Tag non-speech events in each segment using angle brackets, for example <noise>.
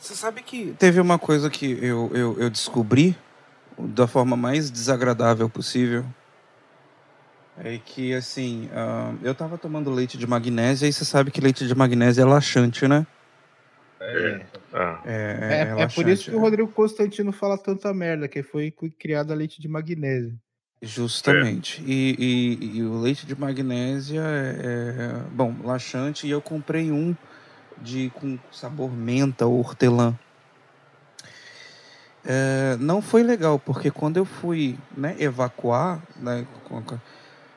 Você sabe que teve uma coisa que eu, eu, eu descobri da forma mais desagradável possível. É que, assim, uh, eu tava tomando leite de magnésia e você sabe que leite de magnésia é laxante, né? É. Ah, É, É, é por isso que o laxante, Rodrigo Constantino fala tanta merda, que foi criado a leite de magnésio. Justamente. E, e- e o leite de magnésia é, é, bom, laxante. E eu comprei um de com sabor menta ou hortelã. É, não foi legal, porque quando eu fui né, evacuar, né,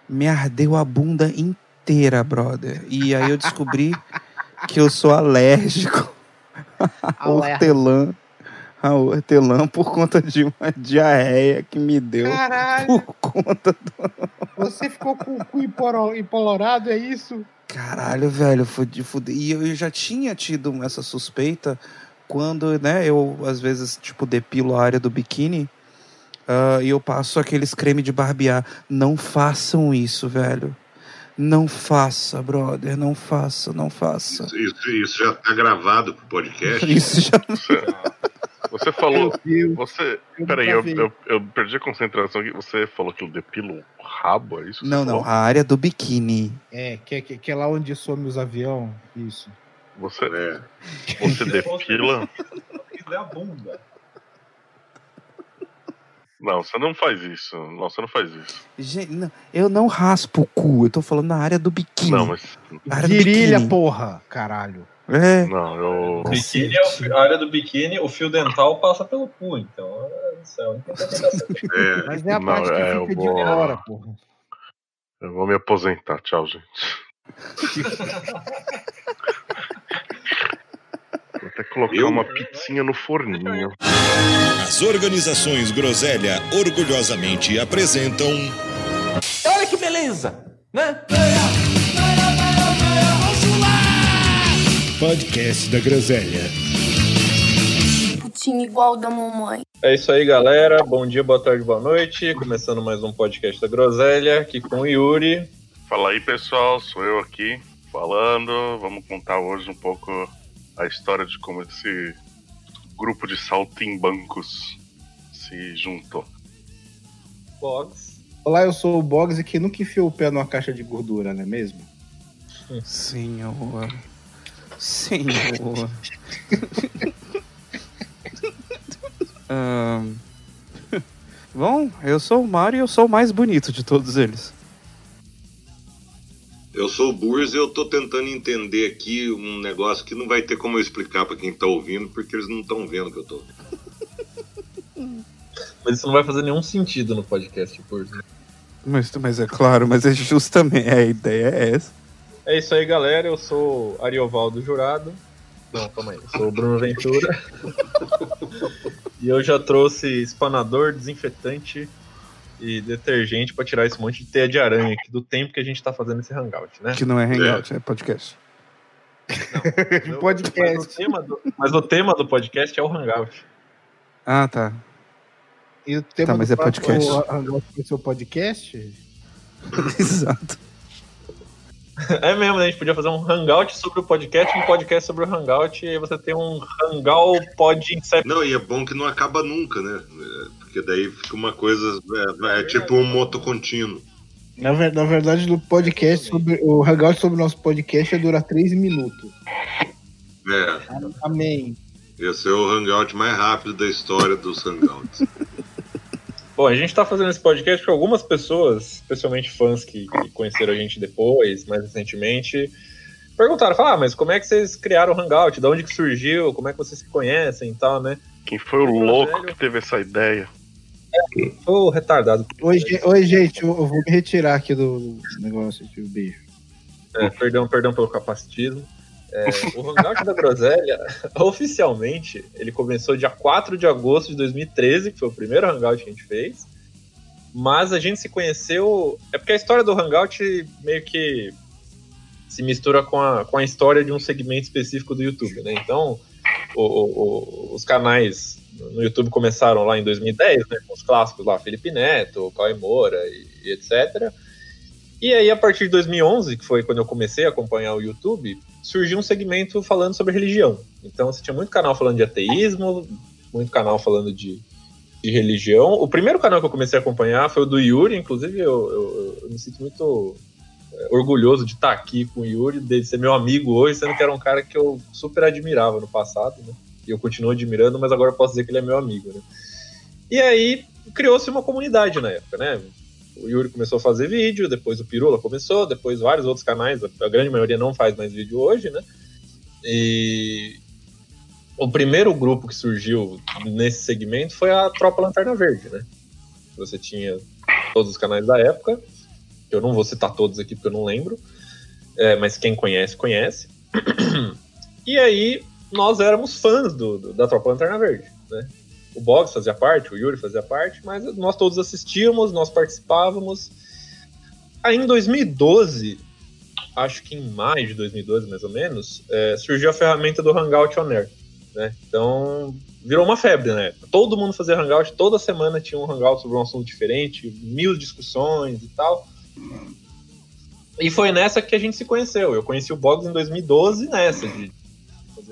me ardeu a bunda inteira, brother. E aí eu descobri <laughs> que eu sou alérgico a hortelã. A hortelã por conta de uma diarreia que me deu Caralho, por conta você ficou com o cu empolorado, é isso? Caralho, velho, foi de fuder. E eu já tinha tido essa suspeita quando, né, eu às vezes, tipo, depilo a área do biquíni ah, e eu passo aqueles creme de barbear. Não façam isso, velho. Não faça, brother. Não faça, não faça. Isso, isso, isso já tá gravado pro podcast. <laughs> Isso já. <laughs> você falou. Você. eu Peraí, eu, eu, eu perdi a concentração aqui. Você falou que eu depilo o rabo, é isso? Não, não. falou? A área do biquíni. É, que, que, que é lá onde some os aviões. Isso. Você, É. você <laughs> depila. É a bunda. Não, você não faz isso. Não, você não faz isso. Gente, não, eu não raspo o cu. Eu tô falando na área do biquíni. Não, mas. Virilha, porra, caralho. É. Não, eu. Biquíni é o a área do biquíni, o fio dental passa pelo cu, então é, isso é. É. Mas é a Não, parte que é, eu fica vou- de fora, porra. Eu vou me aposentar. Tchau, gente. <laughs> Vou até colocar Eu? uma pizzinha no forninho. As organizações Groselha orgulhosamente apresentam Olha que beleza, né? Podcast da Groselha. putinho igual da mamãe. É isso aí, galera. Bom dia, boa tarde, boa noite. Começando mais um podcast da Groselha, aqui com o Yuri. Fala aí, pessoal. Sou eu aqui falando. Vamos contar hoje um pouco a história de como esse grupo de saltimbancos se juntou. Box. Olá, eu sou o Boggs e que nunca enfiou o pé numa caixa de gordura, não é mesmo? Senhor. Senhor. <laughs> Ahn, <laughs> Bom, eu sou o Mario e eu sou o mais bonito de todos eles. Eu sou o Burs e eu tô tentando entender aqui um negócio que não vai ter como eu explicar pra quem tá ouvindo, porque eles não estão vendo o que eu tô ouvindo. <laughs> Mas isso não vai fazer nenhum sentido no podcast, por Mas, mas é claro, mas é justamente a ideia é essa. É isso aí, galera. Eu sou Ariovaldo Jurado. Não, calma aí. Eu sou o Bruno Ventura. <laughs> e eu já trouxe espanador, desinfetante e detergente pra tirar esse monte de teia de aranha aqui do tempo que a gente tá fazendo esse hangout, né? Que não é hangout, é, podcast. Mas <laughs> o- podcast. Mas o, tema do, mas o tema do podcast é o hangout. Ah, tá. E o tema Tá, mas do é podcast. próximo Hangout vai ser o podcast? <laughs> Exato. É mesmo, né? A gente podia fazer um hangout sobre o podcast, um podcast sobre o hangout, e aí você tem um hangout pod incept. Não, e é bom que não acaba nunca, né? Porque daí fica uma coisa. É, é tipo um moto contínuo. Na, ver- na verdade, no podcast, sobre, o Hangout sobre o nosso podcast dura 3 minutos. É, Amém. esse é o hangout mais rápido da história dos hangouts. <laughs> Bom, a gente tá fazendo esse podcast porque algumas pessoas, especialmente fãs que, que conheceram a gente depois, mais recentemente, perguntaram, falaram, ah, mas como é que vocês criaram o Hangout? De onde que surgiu? Como é que vocês se conhecem e tal, né? Quem foi o louco que teve essa ideia? Ô, retardado. Oi, oi, gente, eu, eu vou me retirar aqui do, negócio aqui, o beijo. É, perdão, perdão pelo capacitismo. É, o Hangout da Groselha, <laughs> oficialmente, ele começou dia 4 de agosto de 2013, que foi o primeiro Hangout que a gente fez. Mas a gente se conheceu. É porque a história do Hangout meio que se mistura com a, com a história de um segmento específico do YouTube, né? Então, o- o- o- os canais no YouTube começaram lá em 2010, né? Com os clássicos lá, Felipe Neto, Cauê Moura e, e etc. E aí, a partir de 2011, que foi quando eu comecei a acompanhar o YouTube, surgiu um segmento falando sobre religião. Então você tinha muito canal falando de ateísmo, muito canal falando de, de religião. O primeiro canal que eu comecei a acompanhar foi o do Yuri, inclusive eu, eu, eu me sinto muito é, orgulhoso de estar aqui com o Yuri, de ser meu amigo hoje, sendo que era um cara que eu super admirava no passado, né? E eu continuo admirando, mas agora posso dizer que ele é meu amigo, né? E aí criou-se uma comunidade na época, né? O Yuri começou a fazer vídeo, depois o Pirula começou, depois vários outros canais, a grande maioria não faz mais vídeo hoje, né? E o primeiro grupo que surgiu nesse segmento foi a Tropa Lanterna Verde, né? Você tinha todos os canais da época, eu não vou citar todos aqui porque eu não lembro, é, mas quem conhece, conhece. <clears throat> E aí nós éramos fãs do, do da Tropa Lanterna Verde, né? O Boggs fazia parte, o Yuri fazia parte, mas nós todos assistíamos, nós participávamos. Aí em 2012, acho que em maio de 2012 mais ou menos, é, surgiu a ferramenta do Hangout On Air, né? Então virou uma febre, né? Todo mundo fazia Hangout, toda semana tinha um Hangout sobre um assunto diferente, mil discussões e tal. E foi nessa que a gente se conheceu. Eu conheci o Boggs em 2012 nessa, de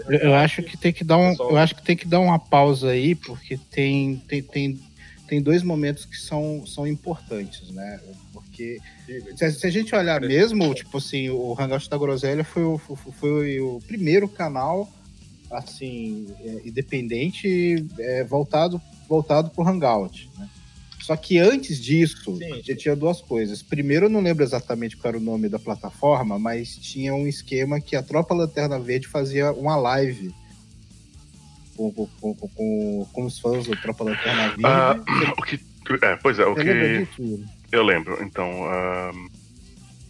Eu, eu acho que tem que dar um, eu acho que tem que dar uma pausa aí, porque tem, tem, tem, tem dois momentos que são, são importantes, né? Porque se, se a gente olhar mesmo, tipo assim, o Hangout da Groselha foi o, foi, foi o primeiro canal assim é, independente é, voltado voltado pro Hangout, né? Só que antes disso, Sim. já tinha duas coisas. Primeiro, eu não lembro exatamente qual era o nome da plataforma, mas tinha um esquema que a Tropa Lanterna Verde fazia uma live com, com, com, com, com os fãs da Tropa Lanterna Verde. Ah, <clears throat> o que, é, pois é, o Você que eu lembro. Então,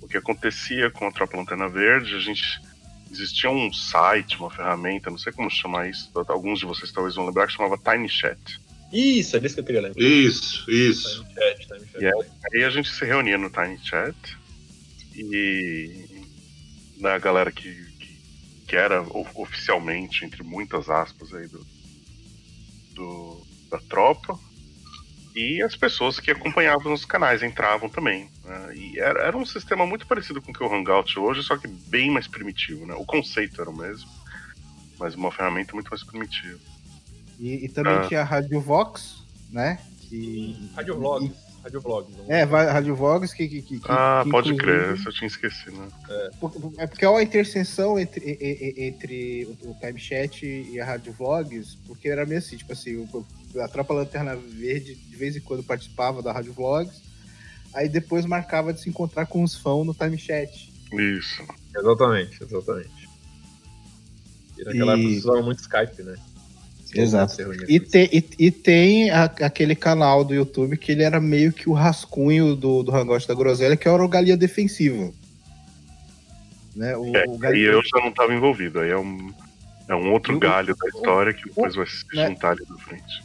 o que acontecia com a Tropa Lanterna Verde, a gente existia um site, uma ferramenta, não sei como chamar isso. Alguns de vocês talvez vão lembrar que chamava Tiny Chat. Isso, é disso que eu queria lembrar. Isso, isso. Time chat, time chat. E aí, aí a gente se reunia no Tiny Chat e na galera que, que, que era oficialmente, entre muitas aspas aí, do, do- da tropa. E as pessoas que acompanhavam os canais entravam também. né? E era, era um sistema muito parecido com o que o Hangout hoje, só que bem mais primitivo. Né? O conceito era o mesmo, mas uma ferramenta muito mais primitiva. E, e também Ah. tinha a Rádio Vox, né? Que, Rádio Vlogs. Rádio Vlogs. É, Rádio Vox que. que, que Ah, que pode inclusive- crer, eu tinha esquecido. Né? Por- É porque é uma interseção entre, entre o Time Chat e a Rádio Vlogs, porque era meio assim, tipo assim, a Tropa Lanterna Verde de vez em quando participava da Rádio Vlogs, aí depois marcava de se encontrar com os fãs no Time Chat. Isso. Exatamente, exatamente. E naquela E- época se usava muito Skype, né? Exato. Se reunia. E, te- e- e tem a- aquele canal do YouTube que ele era meio que o rascunho do, do Hangout da Groselha, que era o Galinha Defensiva. Né? O, É, o Galinha- eu já não estava envolvido, aí é um, é um outro O- galho da história que depois vai se né? juntar ali na frente.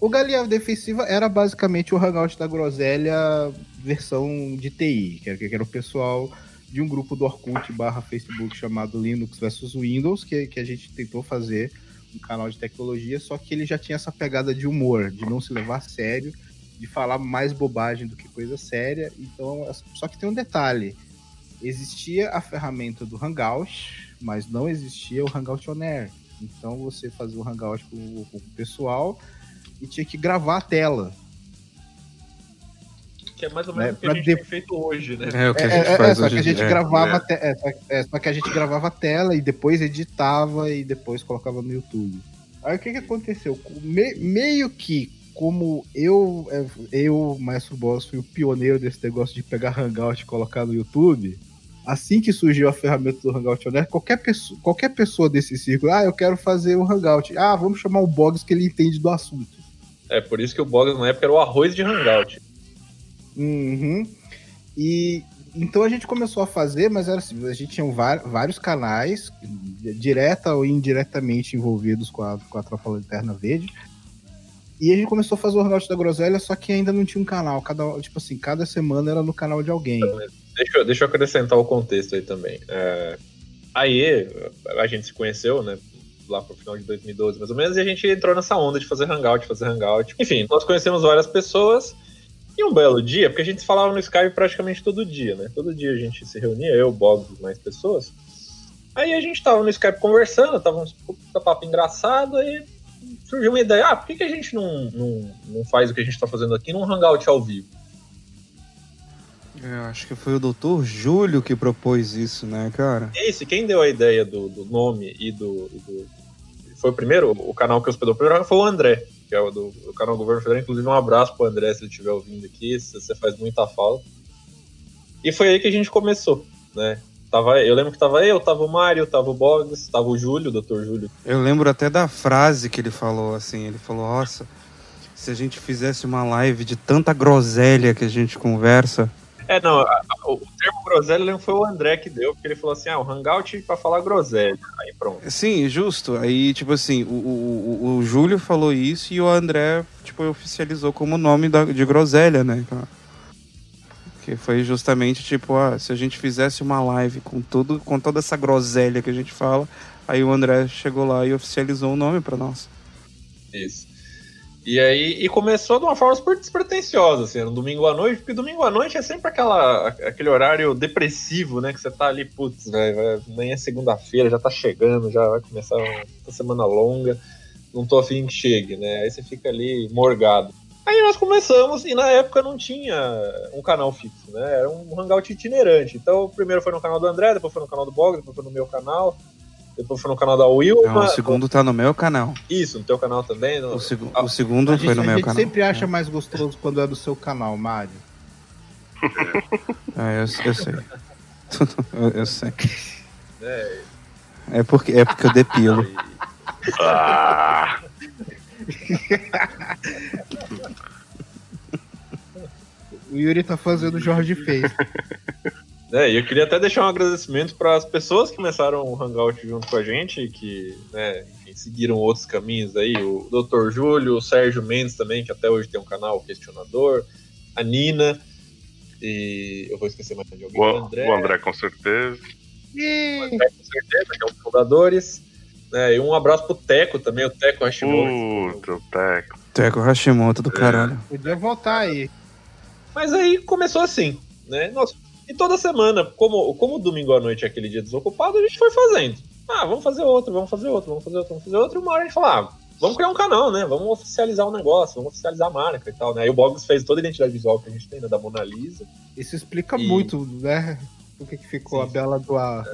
O Galinha Defensiva era basicamente o Hangout da Groselha versão de TI, que era, que era o pessoal de um grupo do Orkut barra Facebook chamado Linux versus Windows, que, que a gente tentou fazer um canal de tecnologia, só que ele já tinha essa pegada de humor, de não se levar a sério, de falar mais bobagem do que coisa séria. Então, só que tem um detalhe: existia a ferramenta do Hangout, mas não existia o Hangout On Air. Então você fazia o Hangout com, com o pessoal e tinha que gravar a tela. Que é mais ou Né, menos o que pra a gente de- tem feito hoje, né? É o que É, a gente é, é, faz só hoje que a gente dia. gravava É. te- é, só, é, só que a gente gravava a tela e depois editava e depois colocava no YouTube. Aí o que que aconteceu? Me- meio que como eu, é, eu, Maestro Boss, fui o pioneiro desse negócio de pegar Hangout e colocar no YouTube, assim que surgiu a ferramenta do Hangout Honesto, qualquer pessoa, qualquer pessoa desse círculo, ah, eu quero fazer um Hangout. Ah, vamos chamar o Boggs que ele entende do assunto. É, por isso que o Boggs na época era o arroz de Hangout. Uhum. E então a gente começou a fazer, mas era assim, a gente tinha vários canais, direta ou indiretamente envolvidos com a, com a Tropa Lanterna Verde. E a gente começou a fazer o Hangout da Groselha, só que ainda não tinha um canal. Cada, tipo assim, cada semana era no canal de alguém. Deixa, eu- deixa eu acrescentar o contexto aí também. É, aí a gente se conheceu, né? Lá pro final de 2012, mais ou menos, e a gente entrou nessa onda de fazer hangout, fazer hangout. Enfim, nós conhecemos várias pessoas. E um belo dia, porque a gente falava no Skype praticamente todo dia, né? Todo dia a gente se reunia, eu, Bob e mais pessoas. Aí a gente tava no Skype conversando, tava um puta papo engraçado, aí surgiu uma ideia, ah, por que, que a gente não, não, não faz o que a gente tá fazendo aqui num hangout ao vivo? Eu acho que foi o doutor Júlio que propôs isso, né, cara? Esse, quem deu a ideia do, do nome e do, do- Foi o primeiro, o canal que hospedou o primeiro foi o André, que é o do, do canal Governo Federal. Inclusive, um abraço pro André se ele estiver ouvindo aqui, você faz muita falta. E foi aí que a gente começou, né? Tava, eu lembro que tava eu, tava o Mário, tava o Boggs, tava o Júlio, o. Júlio. Eu lembro até da frase que ele falou, assim, ele falou, nossa, se a gente fizesse uma live de tanta groselha que a gente conversa. É, não, a- a- o termo groselha que foi o André que deu, porque ele falou assim: ah, o hangout pra falar groselha. Aí pronto. Sim, justo. Aí, tipo assim, o, o, o- Júlio falou isso e o André, tipo, oficializou como nome da, de groselha, né, cara? Que foi justamente, tipo, ah, se a gente fizesse uma live com tudo, com toda essa groselha que a gente fala, aí o André chegou lá e oficializou o nome pra nós. Isso. E aí, e começou de uma forma super despretensiosa, assim, no domingo à noite, porque domingo à noite é sempre aquela, aquele horário depressivo, né? Que você tá ali, putz, vai- amanhã é segunda-feira, já tá chegando, já vai começar uma semana longa, não tô afim que chegue, né? Aí você fica ali morgado. Aí nós começamos, e na época não tinha um canal fixo, né? Era um hangout itinerante. Então, primeiro foi no canal do André, depois foi no canal do Bog, depois foi no meu canal, depois foi no canal da Wilma. Não, o segundo tá no meu canal. Isso, no teu canal também. No... O, segu- Ah, o segundo A gente, foi no a meu gente canal. sempre acha mais gostoso quando é do seu canal, Mário. É, <laughs> eu, eu sei. <laughs> eu, eu sei. É, É porque, é porque eu depilo. Ah, <laughs> O Yuri tá fazendo o Jorge fez. É, e eu queria até deixar um agradecimento para as pessoas que começaram o Hangout junto com a gente, que né, enfim, seguiram outros caminhos aí. O Dr. Júlio, o Sérgio Mendes também, que até hoje tem um canal Questionador, a Nina, e eu vou esquecer mais de alguém. o, o André, com certeza. André, com certeza, que é um dos fundadores. né, e um abraço pro Teco também, o Teco Hashimoto. Puta, o Teco. Teco Hashimoto do caralho. Podia voltar aí. Mas aí começou assim, né? Nossa, e toda semana, como, como domingo à noite é aquele dia desocupado, a gente foi fazendo. Ah, vamos fazer outro, vamos fazer outro, vamos fazer outro, vamos fazer outro. E uma hora a gente falou, ah, vamos criar um canal, né? Vamos oficializar o negócio, vamos oficializar a marca e tal, né? Aí o Boggs fez toda a identidade visual que a gente tem, né? Da Mona Lisa. Isso explica E- muito, né? Por que que ficou Sim. a bela do a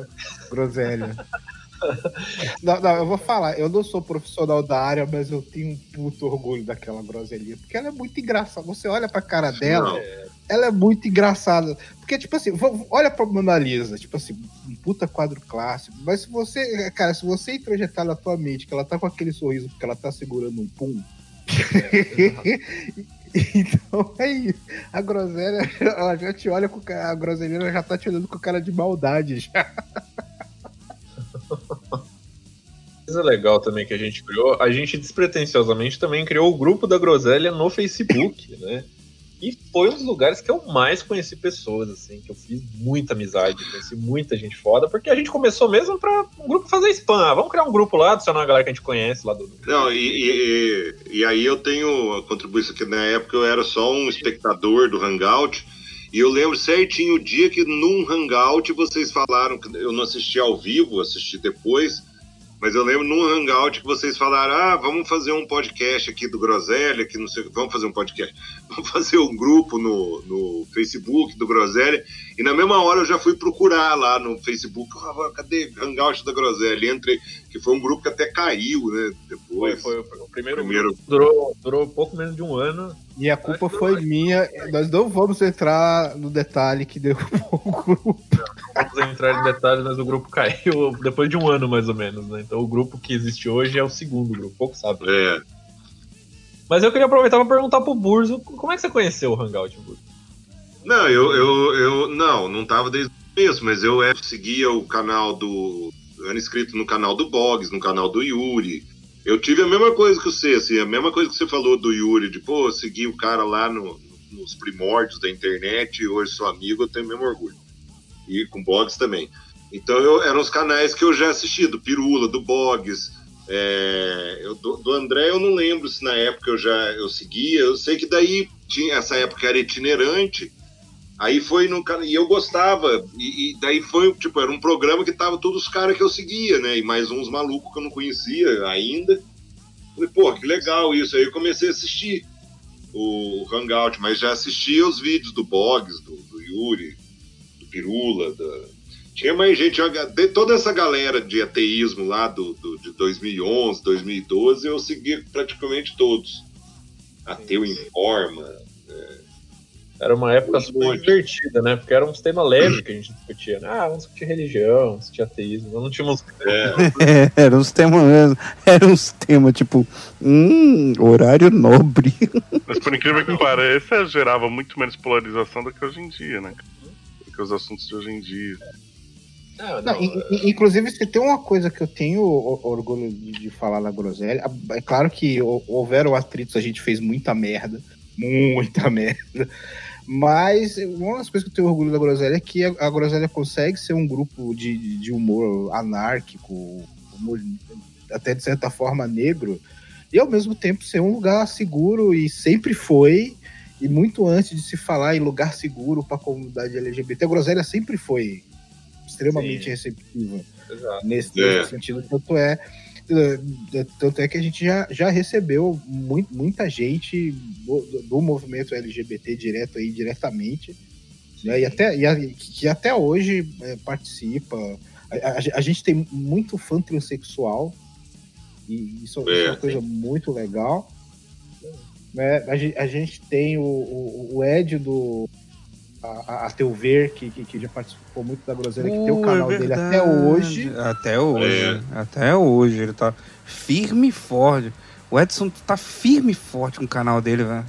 groselha. <laughs> <laughs> Não, não, eu vou falar, eu não sou profissional da área, mas eu tenho um puto orgulho daquela groselhinha, porque ela é muito engraçada. Você olha pra cara dela, ela é muito engraçada. Porque, tipo assim, olha pra Mona Lisa, tipo assim, um puta quadro clássico. Mas se você, cara, se você introjetar na tua mente que ela tá com aquele sorriso porque ela tá segurando um pum. <laughs> então é isso. A groselha, <laughs> ela já te olha com a groselha, ela já tá te olhando com cara de maldade. Já. Coisa legal também que a gente criou, a gente despretensiosamente também criou o grupo da Groselha no Facebook, <laughs> né? E foi um dos lugares que eu mais conheci pessoas, assim, que eu fiz muita amizade, conheci muita gente foda, porque a gente começou mesmo pra um grupo fazer spam. Ah, vamos criar um grupo lá, adicionar a galera que a gente conhece lá do. Não, e, e, e- e aí eu tenho a contribuição que na época eu era só um espectador do Hangout. E eu lembro certinho o dia que num Hangout vocês falaram, eu não assisti ao vivo, assisti depois, mas eu lembro num Hangout que vocês falaram: ah, vamos fazer um podcast aqui do Groselha, que não sei, vamos fazer um podcast, <laughs> fazer um grupo no, no Facebook do Groselha. E na mesma hora eu já fui procurar lá no Facebook, ah, cadê Hangout da Groselha? E entrei, que foi um grupo que até caiu, né? Foi, Depois. foi o primeiro, Primeiro. grupo. Durou, durou pouco menos de um ano. E a culpa foi minha. Nós não vamos entrar no detalhe que deu <laughs> o grupo. Vamos entrar em detalhes, mas o grupo caiu depois de um ano, mais ou menos, né? Então o grupo que existe hoje é o segundo grupo, pouco sabe. É. Mas eu queria aproveitar pra perguntar pro Burzo, como é que você conheceu o Hangout, Burzo? Não, eu, eu, eu não, não tava desde o começo, mas eu seguia o canal do. Eu era inscrito no canal do Boggs, no canal do Yuri. Eu tive a mesma coisa que você, assim, a mesma coisa que você falou do Yuri, de pô, eu segui o cara lá no- nos primórdios da internet e hoje sou amigo, eu tenho o mesmo orgulho. E com Boggs também. Então eu, eram os canais que eu já assisti, do Pirula, do Boggs. É, eu- do, do André eu não lembro se na época eu já eu seguia. Eu sei que daí tinha essa época era itinerante. Aí foi no. E eu gostava. E, e daí foi, tipo, era um programa que tava todos os caras que eu seguia, né? E mais uns malucos que eu não conhecia ainda. Falei, pô, que legal isso. Aí eu comecei a assistir o Hangout, mas já assistia os vídeos do Boggs, do, do Yuri, do Pirula, da... tinha mais gente, de toda essa galera de ateísmo lá do, do, de 2011, 2012, eu seguia praticamente todos. Ateu Informa, Era uma época Muito super bom. divertida, né? Porque era um tema leve que a gente discutia. né? Ah, vamos discutir religião, discutir ateísmo. Não tínhamos. É, <laughs> É, eram uns temas, eram uns temas tipo, hum, horário nobre. <laughs> Mas por incrível que pareça, gerava muito menos polarização do que hoje em dia, né? Do que os assuntos de hoje em dia. Não, Não, in- inclusive, se tem uma coisa que eu tenho orgulho de, falar na groselha, é claro que hou- houveram atritos, a gente fez muita merda, muita <laughs> merda, mas uma das coisas que eu tenho orgulho da groselha é que a, a groselha consegue ser um grupo de, de humor anárquico, humor até de certa forma negro, e ao mesmo tempo ser um lugar seguro e sempre foi, e muito antes de se falar em lugar seguro para a comunidade LGBT, a groselha sempre foi extremamente Sim. receptiva Exato. nesse, É. sentido. Tanto é, é, tanto é que a gente já, já recebeu mui- muita gente do, do- movimento LGBT direto aí, diretamente, né, e até, e a- que até hoje é, participa. A, a- a gente tem muito fã transexual, e isso, isso é uma É, coisa muito legal. Né? A, gente, a gente tem o, o, o Ed do a, a Teu Ver, que, que, que já participou muito da Groselha, que tem o Uh, canal é dele até hoje. Até hoje. É. Até hoje. Ele tá firme e forte. O Edson tá firme e forte com o canal dele, velho.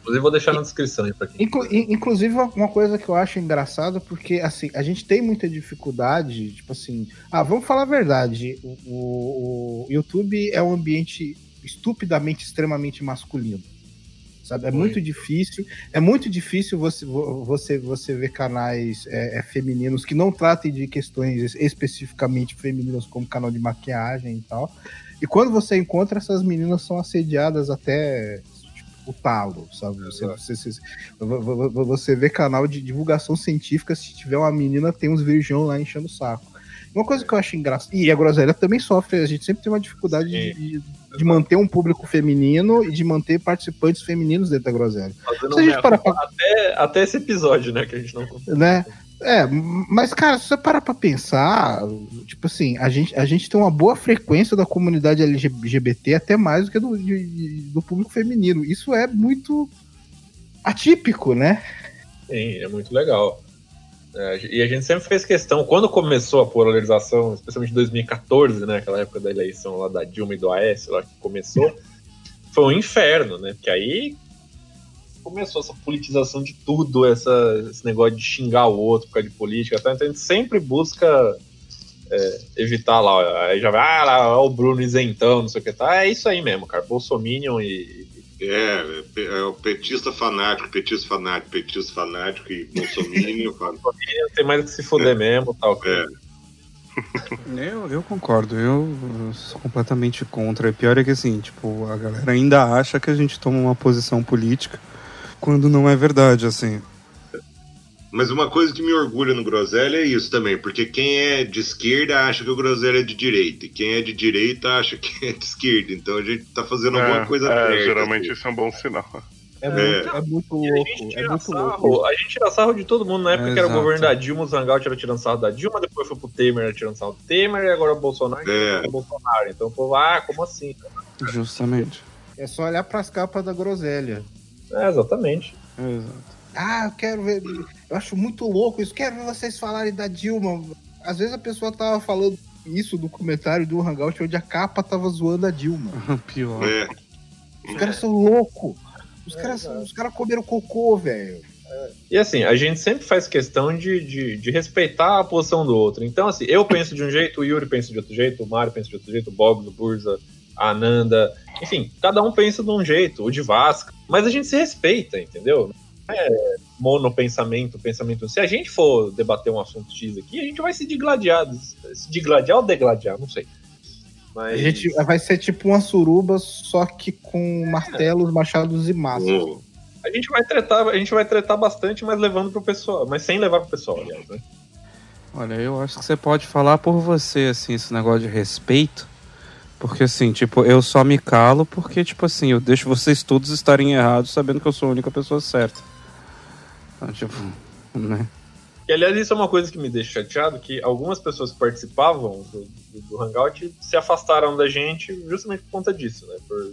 Inclusive, vou deixar na descrição aí pra quem. Inclu- in- inclusive, uma coisa que eu acho engraçada, porque assim, a gente tem muita dificuldade, tipo assim, ah, vamos falar a verdade, o, o- o YouTube é um ambiente estupidamente, extremamente masculino. Sabe? É muito difícil, é muito difícil você, vo- você, você ver canais é, é, femininos que não tratem de questões especificamente femininas, como canal de maquiagem e tal. E quando você encontra, essas meninas são assediadas até tipo, o talo, sabe? Você, você, você, vo- vo- vo- você vê canal de divulgação científica, se tiver uma menina, tem uns virgão lá enchendo o saco. Uma coisa que eu acho engraçada. E a groselha também sofre, a gente sempre tem uma dificuldade de, de- de manter um público feminino e de manter participantes femininos dentro da groselha. Se a gente culpa até, até esse episódio, né? Que a gente não né? É, mas, cara, se você parar pra pensar, tipo assim, a gente, a gente tem uma boa frequência da comunidade LGBT, até mais do que do, de- do público feminino. Isso é muito atípico, né? Sim, é muito legal. É, e a gente sempre fez questão, quando começou a polarização, especialmente em 2014, né? Aquela época da eleição lá da Dilma e do Aécio, lá que começou, <laughs> foi um inferno, né? Porque aí começou essa politização de tudo, essa, esse negócio de xingar o outro por causa de política, tá? então a gente sempre busca é, evitar lá, aí já vai, ah, lá, o Bruno isentão, não sei o que, tá? É isso aí mesmo, cara, Bolsominion e, é, é o petista fanático, petista fanático, petista fanático e bolsominion. <laughs> tem mais que se fuder mesmo, tal. É. <laughs> Eu, eu concordo, eu sou completamente contra. E pior é que assim, tipo, a galera ainda acha que a gente toma uma posição política quando não é verdade, assim. Mas uma coisa que me orgulha no Groselha é isso também, porque quem é de esquerda acha que o Groselha é de direita, e quem é de direita acha que é de esquerda. Então a gente tá fazendo alguma É, coisa é, certa. geralmente assim. isso é um bom sinal. É, muito, é muito a louco. gente É tira muito sarro, louco. a gente tira sarro de todo mundo na época que era o governo da Dilma, os Hangout era tirando sarro da Dilma, depois foi pro Temer, era tirando sarro do Temer, e agora o Bolsonaro É. é. o Bolsonaro. Então o povo, ah, como assim? Justamente. É só olhar pras capas da groselha. É, exatamente. Exato. Ah, eu quero ver. Eu acho muito louco isso. Quero ver vocês falarem da Dilma. Às vezes a pessoa tava falando isso no comentário do Hangout onde a capa tava zoando a Dilma. <laughs> Pior. É, Os caras são loucos. Os caras os caras comeram cocô, velho. E assim, a gente sempre faz questão de, de, de respeitar a posição do outro. Então, assim, eu penso de um jeito, o Yuri pensa de outro jeito, o Mário pensa de outro jeito, o Bob, o Burza, a Ananda. Enfim, cada um pensa de um jeito, o de Vasco. Mas a gente se respeita, entendeu? É monopensamento, pensamento. Se a gente for debater um assunto X aqui, a gente vai se digladiar. Se digladiar ou degladiar, não sei. Mas A gente vai ser tipo uma suruba, só que com martelos, machados e maços. o- A gente vai tretar, a gente vai tretar bastante, mas levando pro pessoal, mas sem levar pro pessoal, aliás, né? Olha, eu acho que você pode falar por você, assim, esse negócio de respeito. Porque, assim, tipo, eu só me calo porque, tipo assim, eu deixo vocês todos estarem errados sabendo que eu sou a única pessoa certa. Então, tipo, né? E aliás, isso é uma coisa que me deixa chateado, que algumas pessoas que participavam do, do, do Hangout se afastaram da gente justamente por conta disso, né? Por,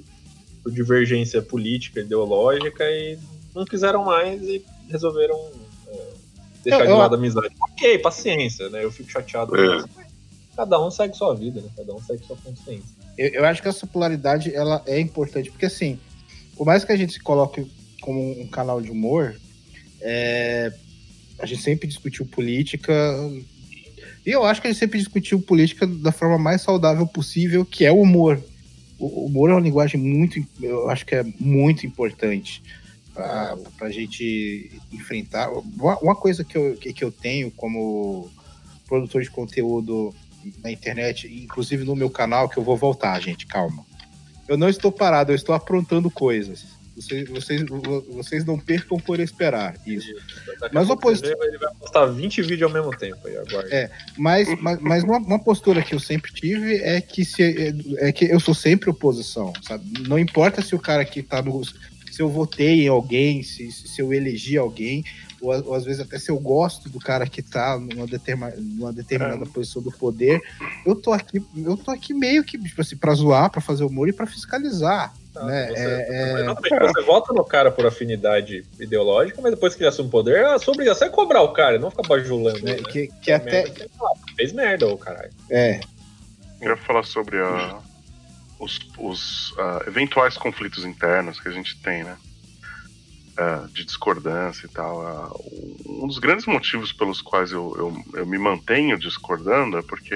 por divergência política, ideológica, e não quiseram mais e resolveram é, deixar Eu- de eu- lado a amizade. Ok, paciência, né? Eu fico chateado com É. isso. Cada um segue sua vida, né? Cada um segue sua consciência. Eu, eu acho que essa polaridade ela é importante, porque assim, por mais que a gente se coloque como um canal de humor, é, a gente sempre discutiu política. E eu acho que a gente sempre discutiu política da forma mais saudável possível, que é o humor. O humor é uma linguagem muito, eu acho que é muito importante para a gente enfrentar. Uma, coisa que eu, que eu tenho como produtor de conteúdo na internet, inclusive no meu canal, que eu vou voltar, gente, calma. Eu não estou parado, eu estou aprontando coisas. Vocês, vocês, vocês não percam por esperar isso. Mas a o pouco você vê, Ele vai postar 20 vídeos ao mesmo tempo aí, agora. É. Mas, mas, mas uma, uma postura que eu sempre tive é que, se, é que eu sou sempre oposição, sabe? Não importa se o cara que tá no. Se eu votei em alguém, se, se eu elegi alguém, ou, ou às vezes até se eu gosto do cara que tá numa, determa, numa determinada posição do poder, eu tô aqui, eu tô aqui meio que, tipo assim, pra zoar, pra fazer humor e pra fiscalizar. Tá, né? você, É- é- você vota no cara por afinidade ideológica, mas depois que ele assume o poder, a sua obrigação é cobrar o cara, não ficar bajulando. né? né? Que, que até. Merda, Fez merda, ô caralho. É, Eu ia falar sobre a- os, os, ah, eventuais conflitos internos que a gente tem, né? Ah, de discordância e tal. Ah, um dos grandes motivos pelos quais eu, eu, eu me mantenho discordando é porque.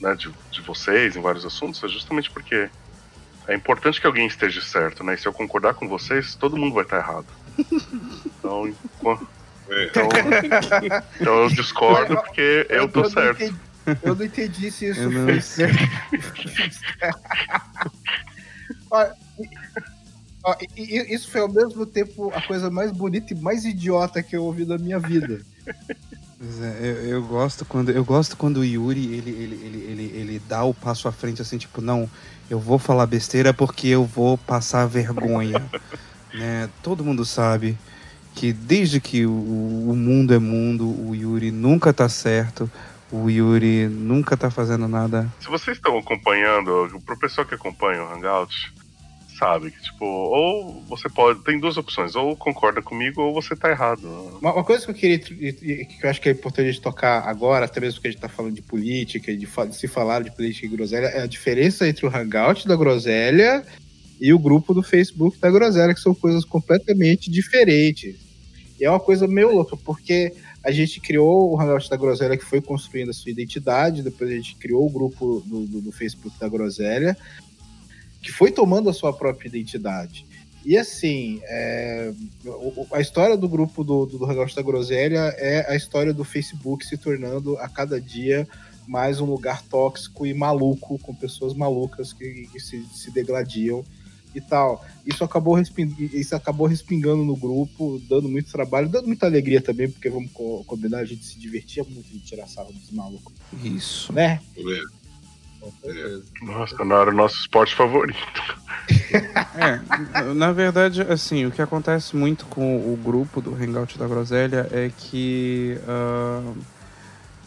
Né, de, de vocês em vários assuntos, é justamente porque é importante que alguém esteja certo, né? E se eu concordar com vocês, todo mundo vai estar errado. Então, enquanto- É. então, então eu discordo porque eu tô certo. entendi- eu não entendi se isso Eu foi certo. <laughs> Ó, isso foi ao mesmo tempo a coisa mais bonita e mais idiota que eu ouvi da minha vida. Pois é, eu, eu gosto quando eu gosto quando o Yuri ele, ele, ele, ele, ele dá o passo à frente assim, tipo, não, eu vou falar besteira porque eu vou passar vergonha. <laughs> né? Todo mundo sabe que desde que o, o mundo é mundo, o Yuri nunca tá certo, o Yuri nunca tá fazendo nada. Se vocês estão acompanhando, pro pessoal que acompanha o Hangout, sabe que, tipo, ou você pode. Tem duas opções, ou concorda comigo ou você tá errado. Uma, uma coisa que eu queria que eu acho que é importante tocar agora, até mesmo porque a gente tá falando de política, de, de se falar de política e groselha, é a diferença entre o Hangout da Groselha e o grupo do Facebook da Groselha, que são coisas completamente diferentes. E é uma coisa meio louca, porque a gente criou o Hangout da Groselha, que foi construindo a sua identidade, depois a gente criou o grupo do, do- do Facebook da Groselha, que foi tomando a sua própria identidade. E assim, é, a história do grupo do, do, do Hangout da Groselha é a história do Facebook se tornando a cada dia mais um lugar tóxico e maluco, com pessoas malucas que, que se, se degladiam e tal. Isso acabou, isso acabou respingando no grupo, dando muito trabalho, dando muita alegria também, porque vamos co- combinar, a gente se divertia muito de tirar sarro dos malucos, Isso. né? Com certeza. Nossa, não era o nosso esporte favorito. É, na verdade, assim, o que acontece muito com o grupo do Hangout da Groselha é que ah,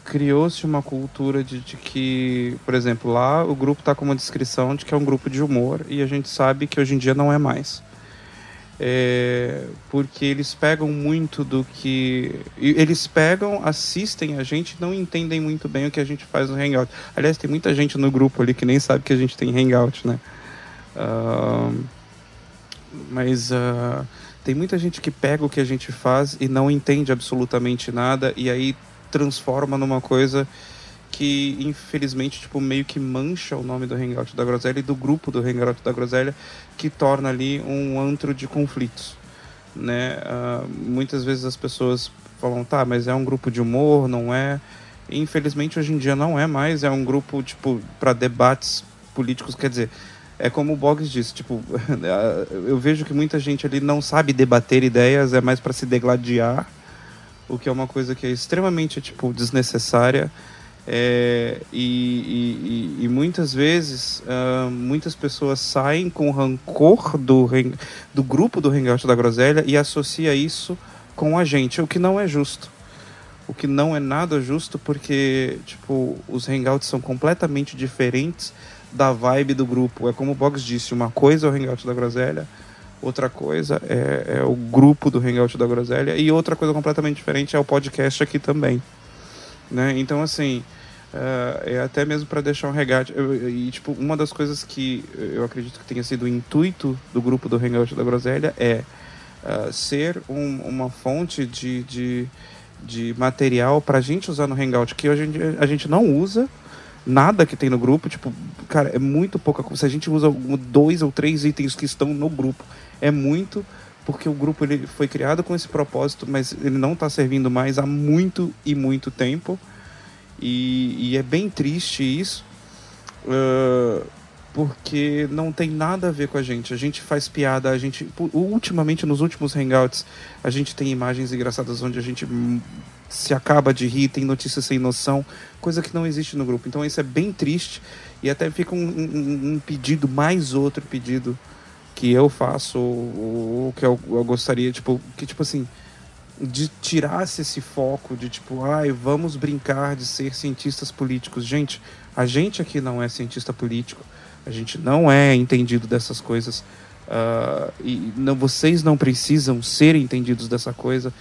criou-se uma cultura de, de que, por exemplo, lá o grupo tá com uma descrição de que é um grupo de humor e a gente sabe que hoje em dia não é mais. É, porque eles pegam muito do que. Eles pegam, assistem a gente não entendem muito bem o que a gente faz no Hangout. Aliás, tem muita gente no grupo ali que nem sabe que a gente tem Hangout, né? Ah, mas ah, tem muita gente que pega o que a gente faz e não entende absolutamente nada e aí transforma numa coisa que infelizmente tipo meio que mancha o nome do Hangout da Groselha e do grupo do Hangout da Groselha que torna ali um antro de conflitos né? Ah, muitas vezes as pessoas falam tá mas é um grupo de humor não é? Infelizmente hoje em dia não é mais. É um grupo tipo para debates políticos. Quer dizer é como o Boggs disse, tipo, <laughs> eu vejo que muita gente ali não sabe debater ideias, é mais para se degladiar, o que é uma coisa que é extremamente, tipo, desnecessária. É, e, e, e, muitas vezes, uh, muitas pessoas saem com rancor do, do grupo do Hangout da Groselha e associa isso com a gente, o que não é justo. O que não é nada justo porque, tipo, os Hangouts são completamente diferentes da vibe do grupo. É como o Boggs disse, uma coisa é o Hangout da Groselha, outra coisa é, é o grupo do Hangout da Groselha e outra coisa completamente diferente é o podcast aqui também. Né? Então, assim, uh, é até mesmo para deixar um regate. E, tipo, uma das coisas que eu acredito que tenha sido o intuito do grupo do Hangout da Groselha é uh, ser um, uma fonte de, de, de material para a gente usar no Hangout, que hoje a gente não usa nada que tem no grupo, tipo, cara, é muito pouca coisa. Se a gente usa dois ou três itens que estão no grupo, é muito, porque o grupo ele foi criado com esse propósito, mas ele não está servindo mais há muito e muito tempo. E, e é bem triste isso, uh, porque não tem nada a ver com a gente. A gente faz piada, a gente. Ultimamente, nos últimos hangouts, a gente tem imagens engraçadas onde a gente se acaba de rir, tem notícias sem noção, coisa que não existe no grupo. Então isso é bem triste e até fica um, um, um pedido, mais outro pedido que eu faço, ou que eu, eu, gostaria, tipo, que tipo assim, de tirasse esse foco de tipo, ai, vamos brincar de ser cientistas políticos. Gente, a gente aqui não é cientista político, a gente não é entendido dessas coisas. Uh, e não, vocês não precisam ser entendidos dessa coisa.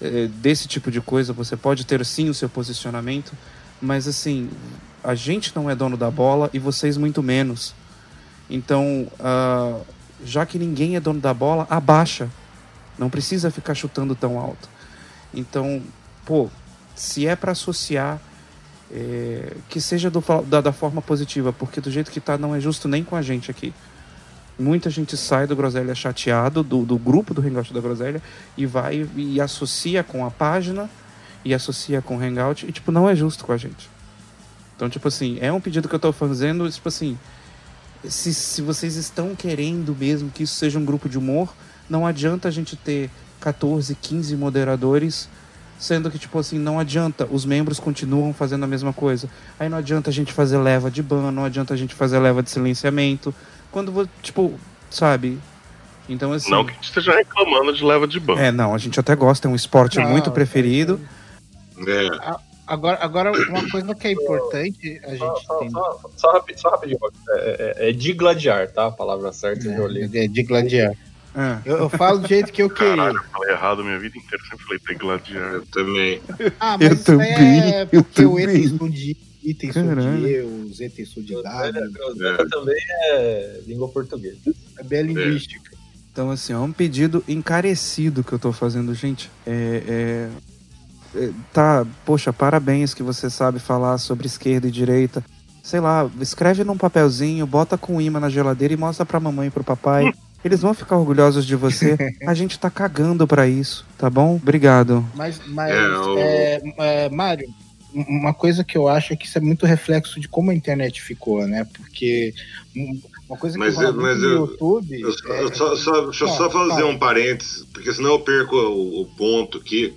Eh, desse tipo de coisa, você pode ter sim o seu posicionamento, mas assim, a gente não é dono da bola e vocês muito menos. Então, uh, já que ninguém é dono da bola, abaixa. Não precisa ficar chutando tão alto. Então, pô, se é para associar, é, que seja do, da, da forma positiva, porque do jeito que tá não é justo nem com a gente aqui. Muita gente sai do Groselha chateado, do, do grupo do Hangout da Groselha, e vai e associa com a página, e associa com o Hangout, e tipo, não é justo com a gente. Então, tipo assim, é um pedido que eu tô fazendo, tipo assim, se, se vocês estão querendo mesmo que isso seja um grupo de humor, não adianta a gente ter 14, 15 moderadores, sendo que, tipo assim, não adianta, os membros continuam fazendo a mesma coisa. Aí não adianta a gente fazer leva de ban, não adianta a gente fazer leva de silenciamento, quando, tipo, sabe? Então, assim. Não que esteja reclamando de leva de banco. É, não, a gente até gosta, é um esporte não, muito preferido. É. Agora, agora, uma coisa que é importante a gente só, tem. Só, só, rapidinho, só rapidinho. É, é, é digladiar, tá? A palavra certa, é, eu li. É digladiar. Ah. Eu, eu, falo do jeito que eu queria. Caralho, eu falei errado minha vida inteira, sempre falei degladiar. Eu também. Ah, mas eu também, é porque eu o E escondido itens de Deus, itens de. É. Também é língua portuguesa. É bem linguística. Então, assim, é um pedido encarecido que eu tô fazendo, gente. É, é, é, tá, poxa, parabéns que você sabe falar sobre esquerda e direita. Sei lá, escreve num papelzinho, bota com imã na geladeira e mostra pra mamãe e pro papai. <laughs> Eles vão ficar orgulhosos de você. A gente tá cagando para isso, tá bom? Obrigado. Mas, mas é, é, Mário, uma coisa que eu acho é que isso é muito reflexo de como a internet ficou, né? Porque uma coisa que mas, eu, mas no eu, YouTube. Eu, é... eu só, só, deixa eu só fazer um parênteses, porque senão eu perco o, o ponto aqui.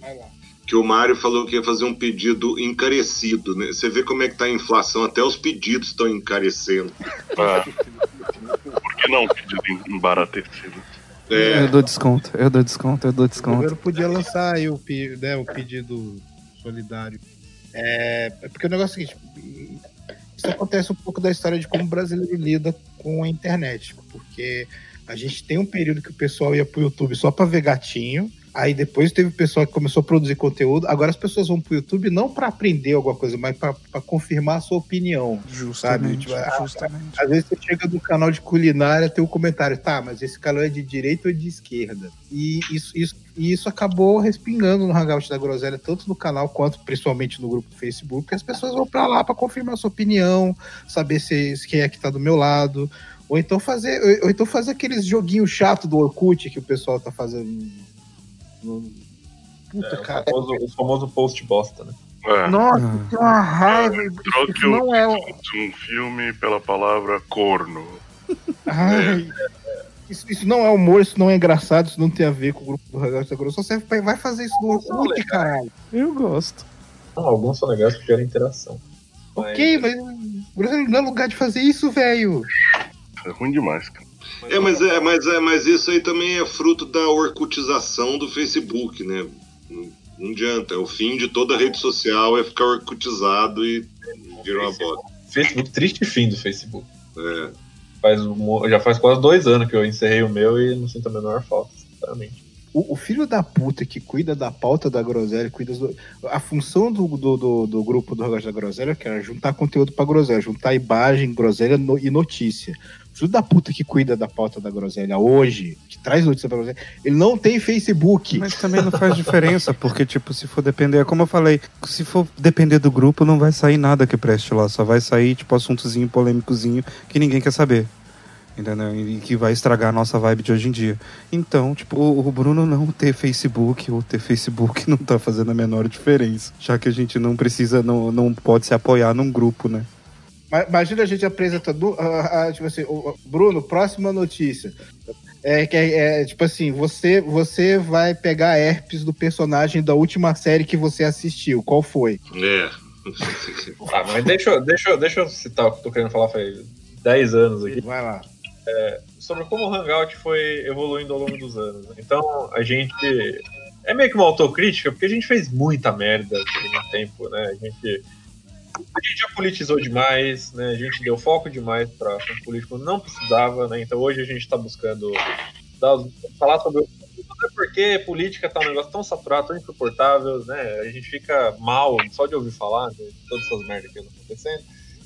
Que o Mário falou que ia fazer um pedido encarecido. Né? Você vê como é que tá a inflação, até os pedidos estão encarecendo. Ah, por que não pedido embaratecido? É. Eu dou desconto, eu dou desconto, eu dou desconto. O governo podia lançar aí o, né, o pedido solidário. É, é, porque o negócio é o seguinte: isso acontece um pouco da história de como o brasileiro lida com a internet. Porque a gente tem um período que o pessoal ia pro YouTube só pra ver gatinho. Aí depois teve o pessoal que começou a produzir conteúdo. Agora as pessoas vão pro YouTube não para aprender alguma coisa, mas para confirmar a sua opinião. Justamente, sabe? Tipo, justamente. Às vezes você chega no canal de culinária, tem um comentário, tá, mas esse canal é de direita ou de esquerda? E isso, isso, e isso acabou respingando no Hangout da Groselha, tanto no canal quanto principalmente no grupo do Facebook, que as pessoas vão para lá para confirmar a sua opinião, saber se, se quem é que tá do meu lado. Ou então fazer, ou então fazer aqueles joguinhos chato do Orkut que o pessoal tá fazendo Puta, é, cara. O famoso, o famoso post bosta, né? É. Nossa, tem uma raiva. Troque não o é de um filme pela palavra corno. Ai, isso, isso não é humor, isso não é engraçado, isso não tem a ver com o grupo do Hangout Groselha. Só serve pra, vai fazer isso no Orkut, caralho. Eu gosto. Não, alguns são legais porque geram interação. Ok, mas Groselha não é lugar de fazer isso, velho. É ruim demais, cara. É, mas, é, mas, é, mas isso aí também é fruto da orcutização do Facebook, né? Não, adianta. É o fim de toda rede social é ficar orcutizado e virar uma bosta. Facebook, triste fim do Facebook. É. Faz, já faz quase dois anos que eu encerrei o meu e não sinto a menor falta, sinceramente. O, o filho da puta que cuida da pauta da Groselha, cuida do, a função do, do, do, do grupo do Hangout da Groselha que era juntar conteúdo pra Groselha, juntar imagem, Groselha no- e notícia. Filho da puta que cuida da pauta da Groselha hoje, que traz notícia pra Groselha, ele não tem Facebook. Mas também não faz diferença, porque, tipo, se for depender, como eu falei, se for depender do grupo, não vai sair nada que preste lá. Só vai sair, tipo, assuntozinho polêmicozinho que ninguém quer saber. Entendeu? E que vai estragar a nossa vibe de hoje em dia. Então, tipo, o Bruno não ter Facebook ou ter Facebook <laughs> não tá fazendo a menor diferença. Já que a gente não precisa, não, não pode se apoiar num grupo, né? Ma- Imagina a gente apresentando, ah, ah, tipo assim, o- Bruno, próxima notícia. É que é, é, tipo assim, você você vai pegar herpes do personagem da última série que você assistiu. Qual foi? É. <laughs> Ah, mas deixa, eu- deixa, deixa eu citar o que eu tô querendo falar faz 10 anos aqui. Vai lá. sobre como o Hangout foi evoluindo ao longo dos anos. Então, a gente. É meio que uma autocrítica, porque a gente fez muita merda por um tempo, né? A gente. A gente já politizou demais, né? A gente deu foco demais para assunto político, não precisava, né? Então hoje a gente está buscando dar falar sobre o até porque política tá um negócio tão saturado, tão insuportável, né? A gente fica mal só de ouvir falar de todas essas merdas que andam acontecendo.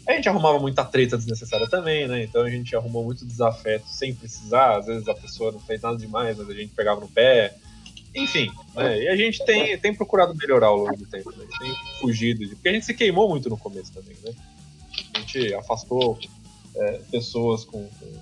A gente arrumava muita treta desnecessária também, né? Então a gente arrumou muito desafeto sem precisar. Às vezes a pessoa não fez nada demais, mas a gente pegava no pé. Enfim, né? E a gente tem, tem procurado melhorar ao longo do tempo, né? Tem fugido. De... Porque a gente se queimou muito no começo também, né? A gente afastou é, pessoas com, com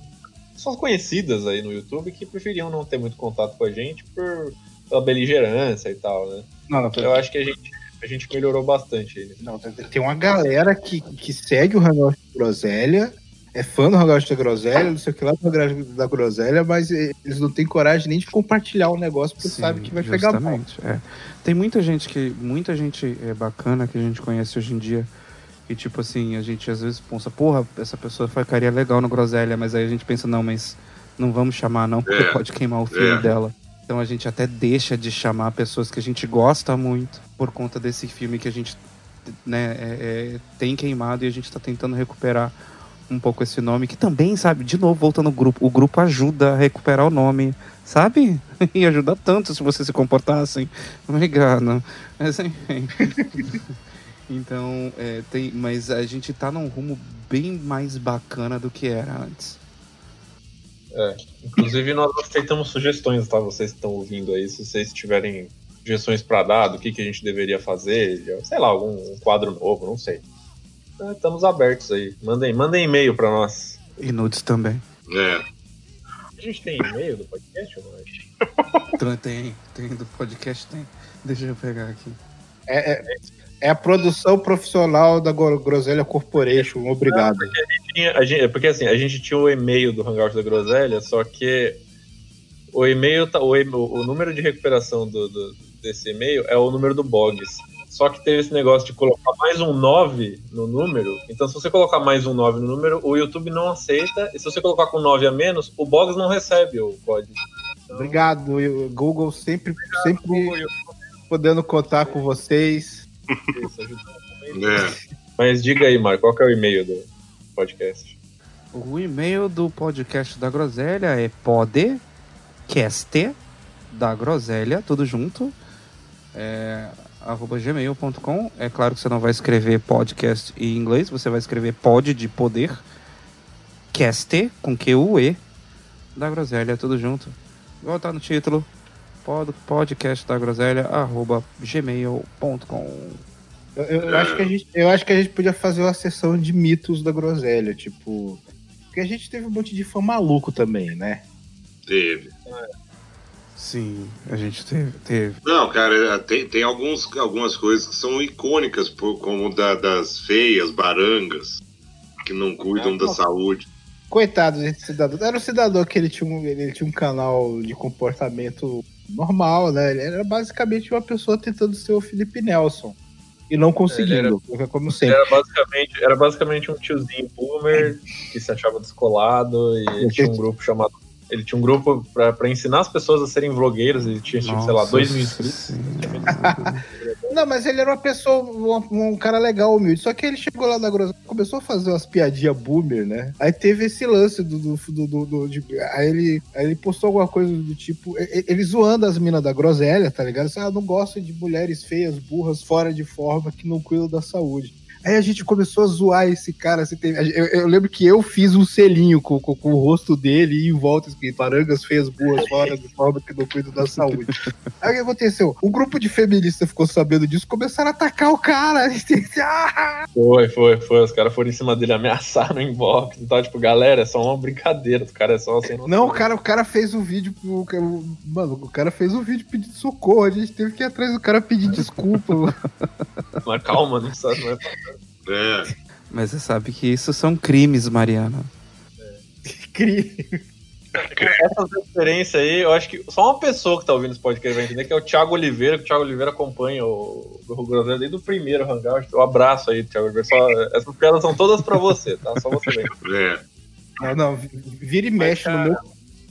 pessoas conhecidas aí no YouTube que preferiam não ter muito contato com a gente por pela beligerância e tal, né? Não, não, Eu acho que a gente, a gente melhorou bastante aí. nesse não, tem- uma galera que, que segue o da Groselha, é fã do Hangout da Groselha, não sei o que lá do Hangout da Groselha, mas eles não têm coragem nem de compartilhar o negócio porque Sim, sabe que vai pegar mal. justamente, é. Tem muita gente que. Muita gente é bacana que a gente conhece hoje em dia. E tipo assim, a gente às vezes pensa, porra, essa pessoa ficaria legal no Groselha, mas aí a gente pensa, não, mas não vamos chamar não, porque É, pode queimar o filme é. dela. Então a gente até deixa de chamar pessoas que a gente gosta muito por conta desse filme que a gente né, é- é, tem queimado e a gente tá tentando recuperar um pouco esse nome, que também, sabe, de novo, voltando no grupo, o grupo ajuda a recuperar o nome, sabe? <laughs> E ajuda tanto se vocês se comportassem. Obrigado. Mas, enfim. <laughs> então, é, tem, mas a gente tá num rumo bem mais bacana do que era antes. Inclusive, nós aceitamos sugestões, tá? Vocês que estão ouvindo aí, se vocês tiverem sugestões para dar, do que, que a gente deveria fazer, sei lá, algum um quadro novo, não sei. É, Estamos abertos aí. Mandem, mandem e-mail para nós. E nudes também. É. A gente tem e-mail do podcast ou não? <laughs> Tem, tem do podcast, tem. Deixa eu pegar aqui. É, é- é a produção profissional da Gro- Groselha Corporation, obrigado. Tinha- a gente- é porque assim, a gente tinha o e-mail do Hangout da Groselha, só que o e-mail, tá, o, o número de recuperação do, do- desse e-mail é o número do Bogs. Só que teve esse negócio de colocar mais um 9 no número. Então, se você colocar mais um 9 no número, o YouTube não aceita. E se você colocar com 9 a menos, o Bogs não recebe o código. Então, Obrigado, Google sempre, sempre Google podendo contar com vocês. Isso. É. Mas diga aí, Marco, qual que é o e-mail do podcast? O e-mail do podcast da Groselha é podcast da Groselha, tudo junto, é, arroba gmail.com. É claro que você não vai escrever podcast em inglês, você vai escrever pod de poder, cast com Q-U-E, da Groselha, tudo junto. Igual tá no título, pod, podcast da Groselha, arroba gmail.com. Eu, eu acho que a gente, eu acho que a gente podia fazer uma sessão de mitos da Groselha, tipo. Porque a gente teve um monte de fã maluco também, né? Teve. Sim, a gente teve. teve. Não, cara, tem, tem alguns, algumas coisas que são icônicas, como da- das feias, barangas, que não cuidam da saúde. Coitado desse cidadão. Era um cidadão que ele tinha um, ele tinha um canal de comportamento normal, né? Ele era basicamente uma pessoa tentando ser o Felipe Nelson. E não conseguindo, porque como sempre. Era basicamente, era basicamente um tiozinho boomer que se achava descolado e tinha um grupo chamado. Ele tinha um grupo pra, pra ensinar as pessoas a serem vlogueiros, ele tinha, tipo, sei lá, 2 mil inscritos. Não, mas ele era uma pessoa, um, um cara legal, humilde. Só que ele chegou lá na groselha, começou a fazer umas piadinhas boomer, né? Aí teve esse lance do. do, do, do- do- de- aí, ele, aí ele postou alguma coisa do tipo. Ele zoando as minas da groselha, tá ligado? Assim, ah, não gosto de mulheres feias, burras, fora de forma, que não cuidam da saúde. Aí a gente começou a zoar esse cara. Assim, teve- eu, eu lembro que eu fiz um selinho com, com- com o rosto dele e em volta escrito arangas feias, burras, fora de forma que não cuidam da saúde. <laughs> Aí o que aconteceu? O grupo de feministas ficou sabendo disso, começaram a atacar o cara. <laughs> Foi, foi, foi. Os caras foram em cima dele, ameaçaram em inbox e tal. Tipo, galera, é só uma brincadeira. Os caras é só assim. Não, o cara, o cara fez um vídeo. pro- o- Mano, o cara fez um vídeo pedindo socorro. A gente teve que ir atrás do cara pedir desculpa. <laughs> Mas calma, não sabe. Não é... É. Mas você sabe que isso são crimes, Mariana. <laughs> Crime. Essa referência aí, eu acho que só uma pessoa que tá ouvindo esse podcast vai entender, que é o Thiago Oliveira, que o Thiago Oliveira acompanha o o Groselha desde o primeiro Hangout. Um abraço aí, Thiago Oliveira. Só, essas piadas são todas pra você, tá? Só você vem. <laughs> É. Não, não, vira e mexe no meu,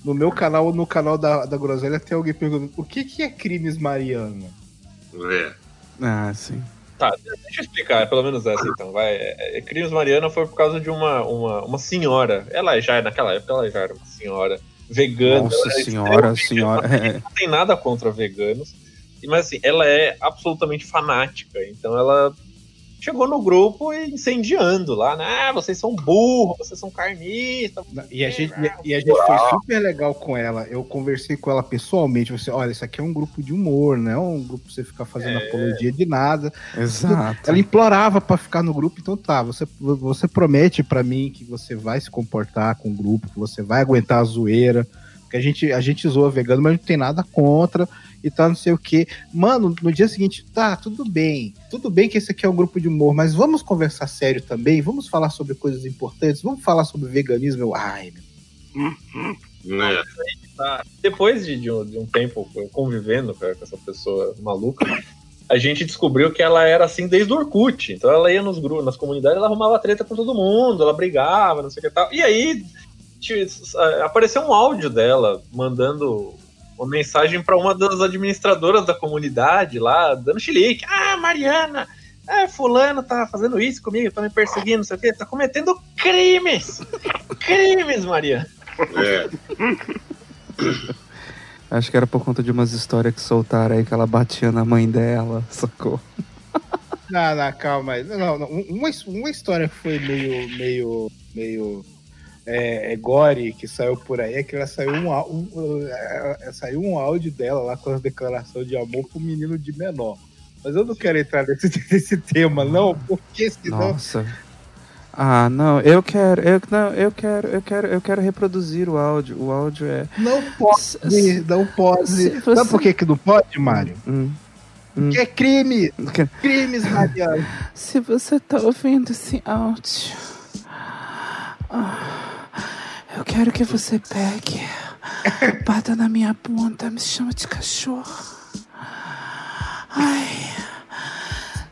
no meu canal ou no canal da, da Groselha tem alguém perguntando o que, que é crimes Mariana? É. Ah, sim. Tá, deixa eu explicar, pelo menos essa então. Vai. É, é, Crimes Mariana foi por causa de uma, uma, uma senhora. Ela já, naquela época, ela já era uma senhora vegana. Nossa senhora, senhora. É. não tem nada contra veganos. Mas assim, ela é absolutamente fanática. Então ela chegou no grupo e incendiando lá, né? Ah, vocês são burros, vocês são carnistas. E a gente, e a gente foi super legal com ela. Eu conversei com ela pessoalmente. Você, olha, isso aqui é um grupo de humor, não é um grupo pra você ficar fazendo apologia de nada. Exato. Ela implorava pra ficar no grupo, então tá, você, você promete pra mim que você vai se comportar com o grupo, que você vai aguentar a zoeira, porque a gente, a gente zoa vegano, mas não tem nada contra e tal, não sei o que. Mano, no dia seguinte, tá, tudo bem, tudo bem que esse aqui é um grupo de humor, mas vamos conversar sério também, vamos falar sobre coisas importantes, vamos falar sobre veganismo. Eu, ai, meu Né? Depois de, de um, de um tempo convivendo com essa pessoa maluca, a gente descobriu que ela era assim desde o Orkut. Então ela ia nos grupos, nas comunidades, ela arrumava treta com todo mundo, ela brigava, não sei o que tal. E aí apareceu um áudio dela mandando uma mensagem para uma das administradoras da comunidade lá, dando chilique. Ah, Mariana, é, fulano tá fazendo isso comigo, tá me perseguindo, não sei o que, tá cometendo crimes! crimes, Mariana! É. <laughs> Acho que era por conta de umas histórias que soltaram aí que ela batia na mãe dela, sacou? Não, não, calma aí. Não, não, uma, uma história que foi meio, meio, meio é, é gore que saiu por aí é que ela saiu um, um, uh, saiu um áudio dela lá com as declarações de amor pro menino de menor. Mas eu não quero entrar nesse, <laughs> nesse tema, não, porque senão. Nossa. Ah, não, eu quero, eu não, eu quero, eu quero, eu quero reproduzir o áudio. O áudio é. Não pode, não pode. se você- Sabe por que, que não pode, Mário? Hum. Porque é crime! Crimes, Mariana! <laughs> Se você tá ouvindo esse áudio, ah, eu quero que você pegue, bata na minha bunda, me chama de cachorro. Ai,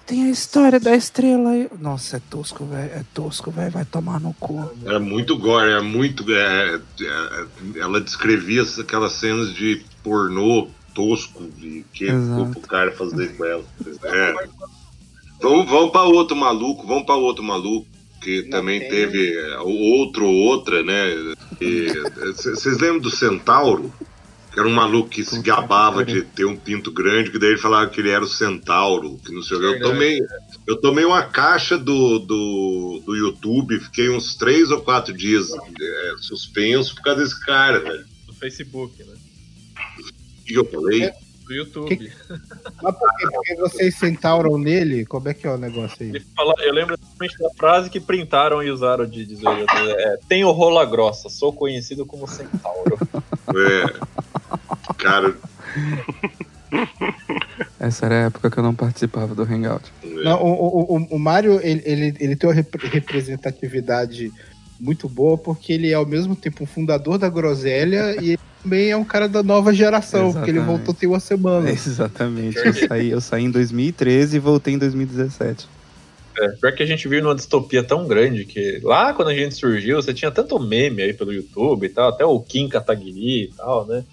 tem a história da estrela aí. Nossa, é tosco, velho. É tosco, velho. Vai tomar no cu. Era muito gore, era muito. é, é, ela descrevia aquelas cenas de pornô tosco de que Exato. o cara fazer com ela. É. Vamos, vamos para outro maluco, vamos para outro maluco que Não também tem. teve é, outro ou outra, né? Vocês lembram do Centauro? Que era um maluco que se gabava de ter um pinto grande, que daí ele falava que ele era o Centauro, que não sei o que. Eu tomei, eu tomei uma caixa do, do, do YouTube, fiquei uns três ou quatro dias é, suspenso por causa desse cara, velho. Do Facebook, né? O que eu falei? Do YouTube. Mas por quê? Porque vocês sentaram nele? Como é que é o negócio aí? Fala, eu lembro exatamente da frase que printaram e usaram de dizer. É, Tenho rola grossa, sou conhecido como centauro. É. Cara, Essa era a época que eu não participava do Hangout. é, Não, o, o, o, Mário, ele, ele, ele tem uma rep- representatividade muito boa, porque ele é ao mesmo tempo um fundador da Groselha e ele também é um cara da nova geração, porque ele voltou tem uma semana. Exatamente. Eu saí, eu saí em 2013 e voltei em 2017. É, pior que a gente vive numa distopia tão grande que lá quando a gente surgiu, você tinha tanto meme aí pelo YouTube e tal, até o Kim Kataguiri e tal, né?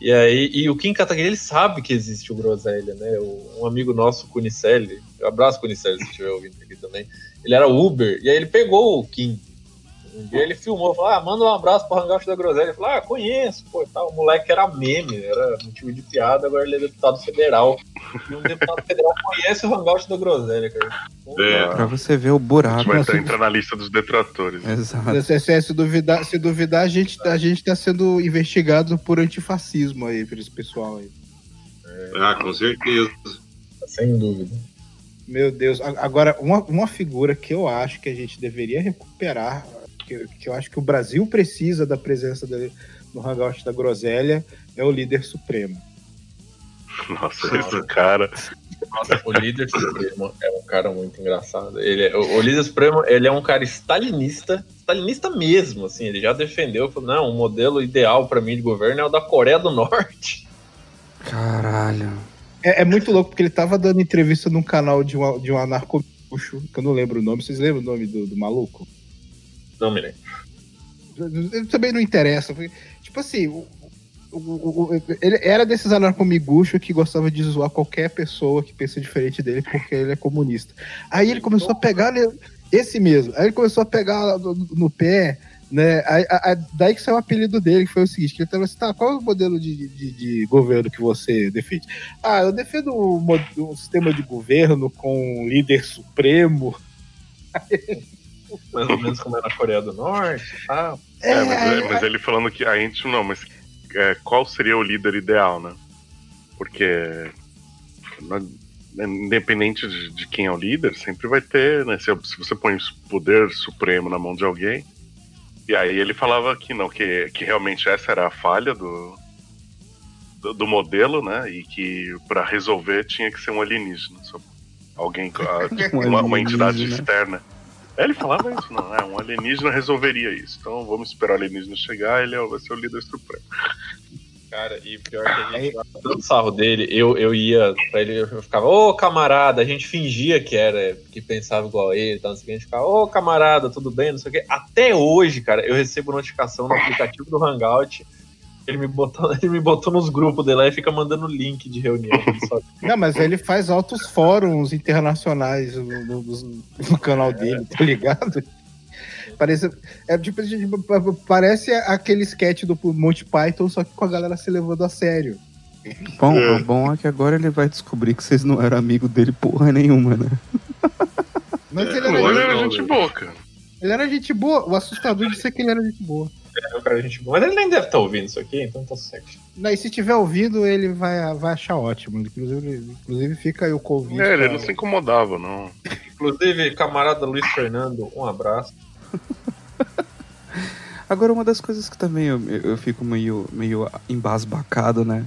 E aí, e o Kim Kataguiri, ele sabe que existe o Groselha, né? O- um amigo nosso, Cunicelli, abraço Cunicelli, se estiver ouvindo aqui também, ele era Uber, e aí ele pegou o Kim. Um dia ele filmou, falou, ah, manda um abraço pro Hangout da Groselha. Ele falou, ah, conheço, pô, tal. O moleque era meme, era motivo de piada, agora ele é deputado federal. E um deputado federal conhece o Hangout da Groselha, cara. É. Pra você ver o A gente buraco. vai Nossa. estar entrar na lista dos detratores. Exato. Se, se- se duvidar, se duvidar a, gente, a gente tá sendo investigado por antifascismo aí, por esse pessoal aí. Ah, com certeza. Sem dúvida. Meu Deus. Agora, uma, uma figura que eu acho que a gente deveria recuperar, que, que eu acho que o Brasil precisa da presença dele no Hangout da Groselha, é o líder supremo. <laughs> Nossa, esse cara. Nossa, o líder supremo é um cara muito engraçado. Ele é- o, o líder supremo, ele é um cara stalinista, stalinista mesmo, assim, ele já defendeu, falou, não, o modelo ideal pra mim de governo é o da Coreia do Norte. Caralho. É, é muito louco, porque ele tava dando entrevista num canal de um, de um anarcobucho, que eu não lembro o nome. Vocês lembram o nome do, do maluco? Não me lembro. Também não interessa. Tipo assim, o- o- o- ele era desses anarcomiguchos que gostava de zoar qualquer pessoa que pensa diferente dele porque ele é comunista. Aí ele começou a pegar esse mesmo. Aí ele começou a pegar no, no pé, né? Aí, a- a- daí que saiu o apelido dele, que foi o seguinte: que ele tava assim, tá, qual é o modelo de, de, de governo que você defende? Ah, eu defendo um, um sistema de governo com um líder supremo. <laughs> Mais ou menos como é na Coreia do Norte, tá? É, mas, é- mas ele falando que a gente não, mas é, qual seria o líder ideal, né? Porque independente de, de quem é o líder, sempre vai ter, né? Se, se você põe o poder supremo na mão de alguém. E aí ele falava que não, que, que realmente essa era a falha do, do, do modelo, né? E que para resolver tinha que ser um alienígena. Só alguém, <laughs> a- Um uma, uma entidade externa. É, Ele falava isso, não. É, um alienígena resolveria isso. Então vamos esperar o alienígena chegar, ele é- vai ser o líder supremo. Cara, e pior que a gente tanto sarro dele, eu, eu ia pra ele, eu ficava, ô camarada, a gente fingia que era, que pensava igual a ele, então, assim, a gente ficava, ô camarada, tudo bem, não sei o quê. Até hoje, cara, eu recebo notificação no aplicativo do Hangout, ele me botou, <laughs> ele me botou nos grupos dele lá e fica mandando link de reunião. <laughs> Não, mas ele faz altos fóruns internacionais no, no- no- canal dele, tá ligado? Parece, é, tipo, parece aquele sketch do Monty Python, só que com a galera se levando a sério. Bom, o bom é que agora ele vai descobrir que vocês não eram amigo dele porra nenhuma, né? Mas ele Ele era, era gente boa, cara. ele era gente boa. O assustador de ser que ele era gente boa. É um cara de gente boa. Mas ele nem deve estar ouvindo isso aqui, então tá certo. E se tiver ouvindo, ele vai, vai achar ótimo. Inclusive, inclusive fica aí o convite. É, ele pra- não se incomodava, não. Inclusive, camarada Luiz Fernando, um abraço. <laughs> Agora, uma das coisas que também eu, eu fico meio, meio embasbacado, né?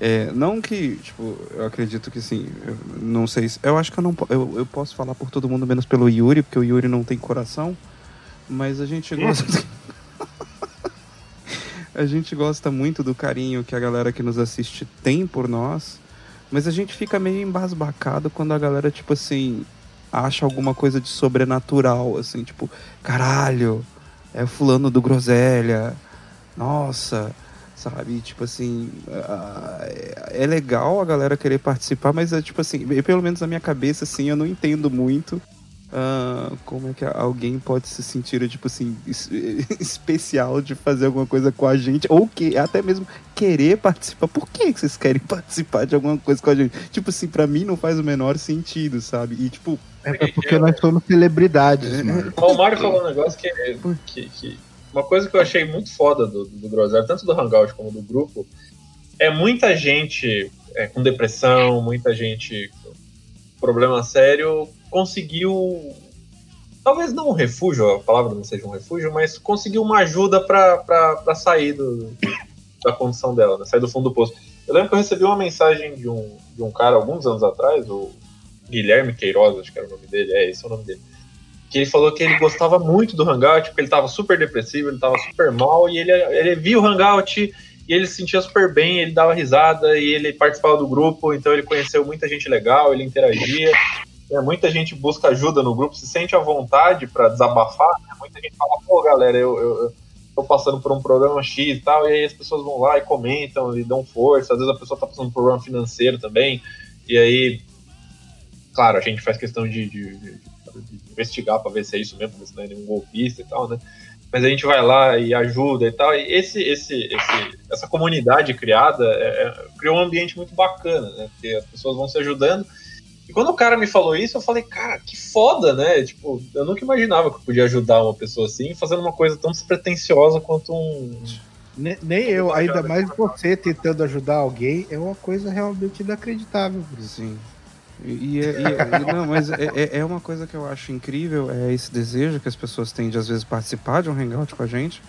É, não que, tipo, eu acredito que sim, eu não sei se. Eu acho que eu não eu, eu posso falar por todo mundo, menos pelo Yuri, porque o Yuri não tem coração, mas a gente gosta. <laughs> a gente gosta muito do carinho que a galera que nos assiste tem por nós, mas a gente fica meio embasbacado quando a galera, tipo assim, acha alguma coisa de sobrenatural, assim, tipo, caralho, é fulano do Groselha, nossa, sabe? Tipo assim, é legal a galera querer participar, mas é tipo assim, pelo menos na minha cabeça, assim, eu não entendo muito ah, como é que alguém pode se sentir, tipo assim, es- <laughs> especial de fazer alguma coisa com a gente, ou que até mesmo querer participar. Por que que vocês querem <laughs> participar de alguma coisa com a gente? Tipo assim, pra mim não faz o menor sentido, sabe? E tipo, É porque nós somos celebridades, É. mano. O Mário falou um negócio que, que, que- Uma coisa que eu achei muito foda do, do Groselha, tanto do Hangout como do grupo, é muita gente é, com depressão, muita gente com problema sério, conseguiu. Talvez não um refúgio, a palavra não seja um refúgio, mas conseguiu uma ajuda pra sair do, da condição dela, né? sair do fundo do poço. Eu lembro que eu recebi uma mensagem de um, de um cara alguns anos atrás, o Guilherme Queiroz, acho que era o nome dele, é, esse é o nome dele que ele falou que ele gostava muito do Hangout, porque ele tava super depressivo, ele tava super mal, e ele, ele via o Hangout e ele se sentia super bem, ele dava risada e ele participava do grupo, então ele conheceu muita gente legal, ele interagia. É, muita gente busca ajuda no grupo, se sente à vontade para desabafar. Né? Muita gente fala, pô, galera, eu, eu, eu tô passando por um problema X e tal, e aí as pessoas vão lá e comentam, e dão força. Às vezes a pessoa tá passando por um problema financeiro também, e aí, claro, a gente faz questão de, de, de, de investigar para ver se é isso mesmo, se não é nenhum golpista e tal, né? Mas a gente vai lá e ajuda e tal. E esse, esse, esse essa comunidade criada é, é, criou um ambiente muito bacana, né? Porque as pessoas vão se ajudando. E quando o cara me falou isso, eu falei, cara, que foda, né? Tipo, eu nunca imaginava que eu podia ajudar uma pessoa assim fazendo uma coisa tão despretensiosa quanto um. Nem, nem eu, ainda mais você tentando ajudar alguém, é uma coisa realmente inacreditável, Bruno. Sim. E, e, e, não, mas é, é uma coisa que eu acho incrível, é esse desejo que as pessoas têm de às vezes participar de um hangout com a gente.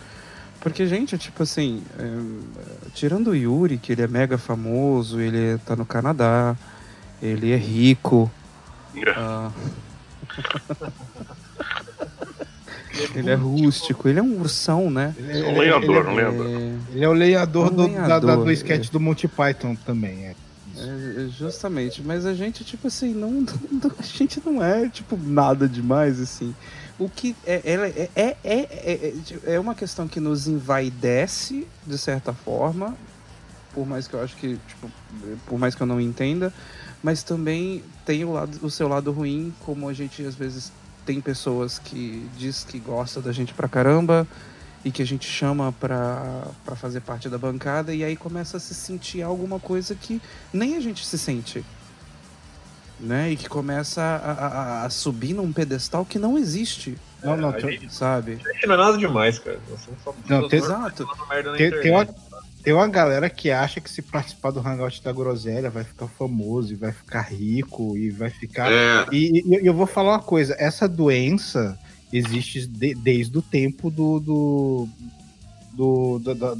Porque, gente, tipo assim, é, tirando o Yuri, que ele é mega famoso, ele tá no Canadá, ele é rico. Uh... <laughs> ele é rústico, ele é um ursão, né? Ele é um lenhador, um lenhador. Ele é o lenhador, do, da, da, do sketch do Monty Python também, é. É, justamente, mas a gente, tipo assim, não, <laughs> não, a gente não é, tipo, nada demais, assim. O que é, é, é, é, é, uma questão que nos envaidece, de certa forma, por mais que eu acho que, tipo, por mais que eu não entenda, mas também tem o, lado, o seu lado ruim, como a gente às vezes tem pessoas que diz que gosta da gente pra caramba e que a gente chama pra, pra fazer parte da bancada e aí começa a se sentir alguma coisa que nem a gente se sente. Né? E que começa a, a, a subir num pedestal que não existe. Não, não, é, gente, sabe? A gente não é nada demais, cara. não, tem, exato. Tem, tem, uma, tem uma galera que acha que se participar do Hangout da Groselha vai ficar famoso e vai ficar rico e vai ficar. É. E, e, eu vou falar uma coisa: essa doença existe de, desde o tempo do. do... Do, do, do,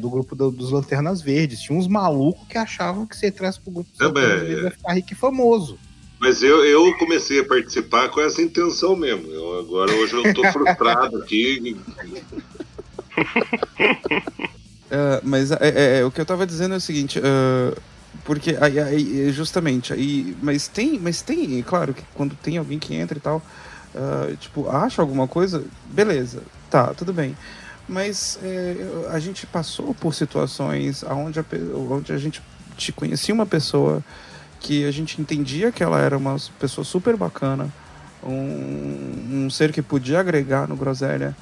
do grupo dos Lanternas Verdes. Tinha uns malucos que achavam que se entrasse pro grupo dos é, Lanternas Verdes ia ficar rico e famoso. Mas eu, eu comecei a participar com essa intenção mesmo. Eu, agora hoje eu tô frustrado <laughs> aqui. <laughs> Uh, mas é, é, é, o que eu tava dizendo é o seguinte, uh, porque aí, aí, justamente aí, mas tem, mas tem, claro que quando tem alguém que entra e tal, uh, tipo, acha alguma coisa, beleza, tá, tudo bem. Mas é, a gente passou por situações onde a, onde a gente te conhecia uma pessoa que a gente entendia que ela era uma pessoa super bacana, um, um ser que podia agregar no Groselha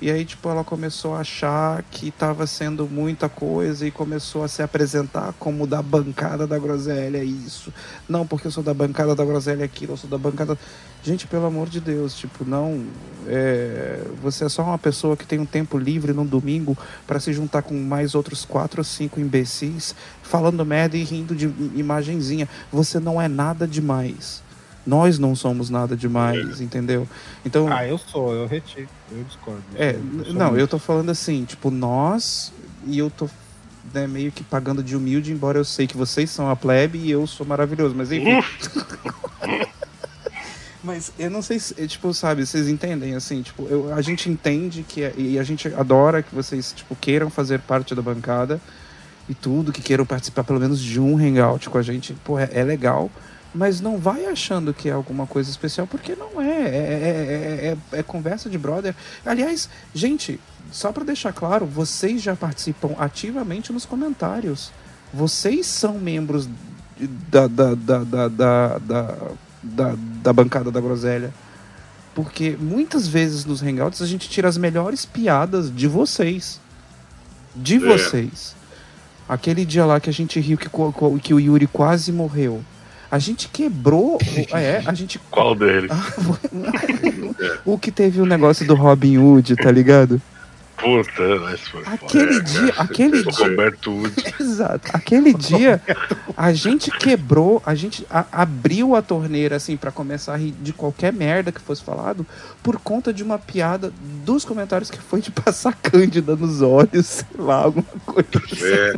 e aí, tipo, ela começou a achar que estava sendo muita coisa e começou a se apresentar como da bancada da groselha isso. Não, porque eu sou da bancada da groselha aquilo, eu sou da bancada. Gente, pelo amor de Deus, tipo, não. É... Você é só uma pessoa que tem um tempo livre no domingo para se juntar com mais outros quatro ou cinco imbecis falando merda e rindo de imagenzinha. Você não é nada demais. Nós não somos nada demais, é. entendeu? Então. Ah, eu sou, eu retiro, eu discordo. É, eu não, eu tô falando assim, tipo, nós e eu tô né, meio que pagando de humilde, embora eu sei que vocês são a plebe e eu sou maravilhoso, mas enfim. <laughs> mas eu não sei se, é, tipo, sabe, vocês entendem, assim, tipo, eu, a gente entende que, é, e a gente adora que vocês, tipo, queiram fazer parte da bancada e tudo, que queiram participar pelo menos de um hangout com a gente, pô, é, é legal mas não vai achando que é alguma coisa especial, porque não é. É, é, é, é conversa de brother. Aliás, gente, só para deixar claro, vocês já participam ativamente nos comentários. Vocês são membros da, da, da, da, da, da, da bancada da groselha. Porque muitas vezes nos hangouts a gente tira as melhores piadas de vocês. De vocês. Aquele dia lá que a gente riu que, que o Yuri quase morreu. A gente quebrou. <laughs> É, a gente. Qual deles? <laughs> o que teve o negócio do Robin Hood, tá ligado? Puta, mas foi Aquele é, dia, cara. aquele dia. Roberto Wood. <laughs> Exato. Aquele dia, a gente quebrou, a gente a, abriu a torneira, assim, para começar a rir de qualquer merda que fosse falado, por conta de uma piada dos comentários que foi de passar cândida nos olhos, sei lá, alguma coisa assim.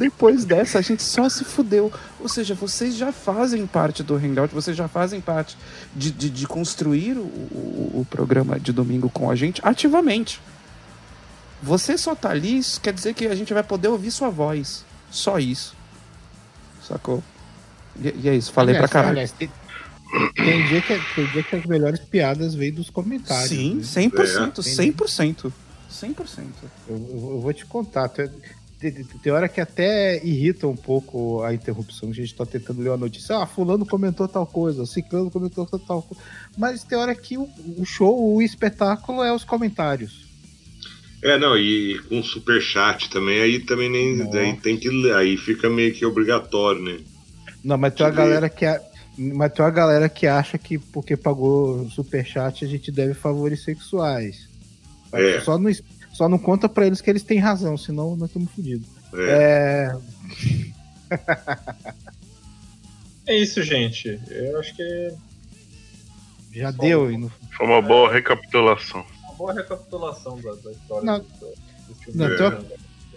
Depois dessa, a gente só se fudeu. Ou seja, vocês já fazem parte do Hangout, vocês já fazem parte de, de, de construir o, o, o programa de domingo com a gente ativamente. Você só tá ali, isso quer dizer que a gente vai poder ouvir sua voz. Só isso. Sacou? E, e é isso, falei Aliás, pra caralho. aliás, tem, tem dia que, tem dia que as melhores piadas vêm dos comentários. Sim, né? 100%, 100%. 100%. Eu, eu- eu vou te contar. Tem, hora que até irrita um pouco a interrupção. A gente tá tentando ler uma notícia. Ah, fulano comentou tal coisa, ciclano comentou tal coisa. Mas tem hora que o, o show, o espetáculo é os comentários. É, não, e com superchat também, aí também nem. Nossa. Aí tem que. Aí fica meio que obrigatório, né? Não, mas tem uma galera que. a- Mas tem uma galera que acha que porque pagou superchat a gente deve favores sexuais. É. Só, não, só não conta pra eles que eles têm razão, senão nós estamos fodidos. É. É, <laughs> É isso, gente. Eu acho que é já deu. E no, Foi uma boa recapitulação. uma boa recapitulação da, da história Não. do, do filme. Não, É. tem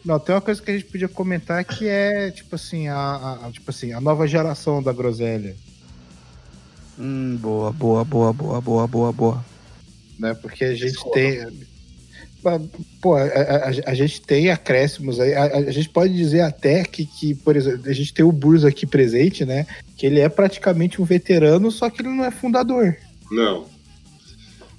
Não, tem uma coisa que a gente podia comentar que é, tipo assim, a, a- a- tipo assim, a nova geração da groselha. Hum, boa, boa, boa, boa, boa, boa, boa. Né? Porque a gente Discordo. tem. Pô, a, a- a- gente tem acréscimos. A, a gente pode dizer até que, que, por exemplo, a gente tem o Burzo aqui presente, né? Que ele é praticamente um veterano, só que ele não é fundador. Não.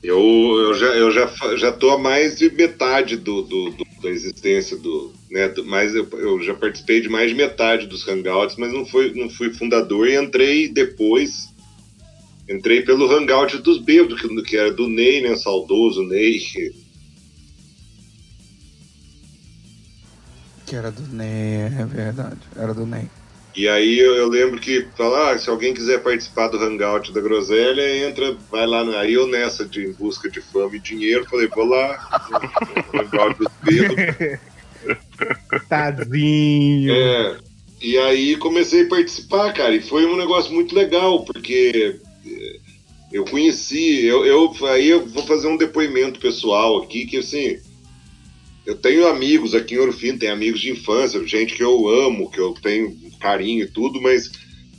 Eu, eu, já, eu já, já tô a mais de metade do, do- do- da existência do. Né, do- mas eu, eu já participei de mais de metade dos hangouts, mas não, foi, não fui fundador e entrei depois. Entrei pelo hangout dos bêbados, que, que era do Ney, né? Saudoso Ney. Que era do Ney, é verdade. Era do Ney. E aí eu, eu lembro que falar, ah, se alguém quiser participar do hangout da Groselha, entra, vai lá. Aí eu nessa de em busca de fama e dinheiro, falei, vou lá, hangout dos <laughs> bêbados. Tadinho. É, e aí comecei a participar, cara, e foi um negócio muito legal, porque é, eu conheci, eu, eu aí eu vou fazer um depoimento pessoal aqui, que assim, eu tenho amigos aqui em Ouro Fino, tenho amigos de infância, gente que eu amo, que eu tenho carinho e tudo, mas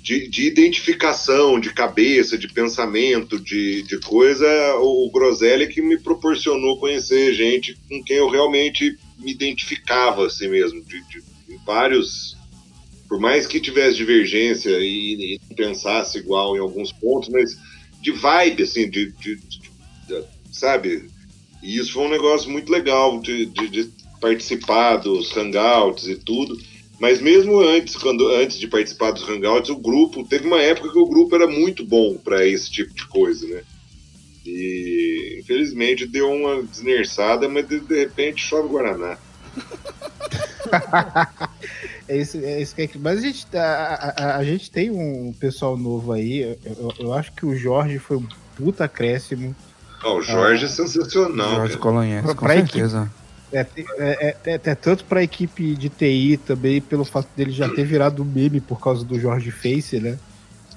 de, de identificação, de cabeça, de pensamento, de, de coisa, o, o Groselha que me proporcionou conhecer gente com quem eu realmente me identificava assim mesmo, de, de vários. Por mais que tivesse divergência e, e pensasse igual em alguns pontos, mas de vibe, assim, de- de- de- sabe? E isso foi um negócio muito legal de, de- de participar dos hangouts e tudo. Mas mesmo antes, quando antes de participar dos hangouts, o grupo teve uma época que o grupo era muito bom para esse tipo de coisa, né? E infelizmente deu uma desnerçada, mas de, de repente chove Guaraná. <laughs> É isso, é isso que é. Mas a gente, a, a- a gente tem um pessoal novo aí. Eu, eu- eu acho que o Jorge foi um puta acréscimo. O Jorge é sensacional, Jorge Pra- com pra certeza. É, é, é- é- é tanto pra equipe de TI também, pelo fato dele já ter virado meme por causa do Jorge Face, né?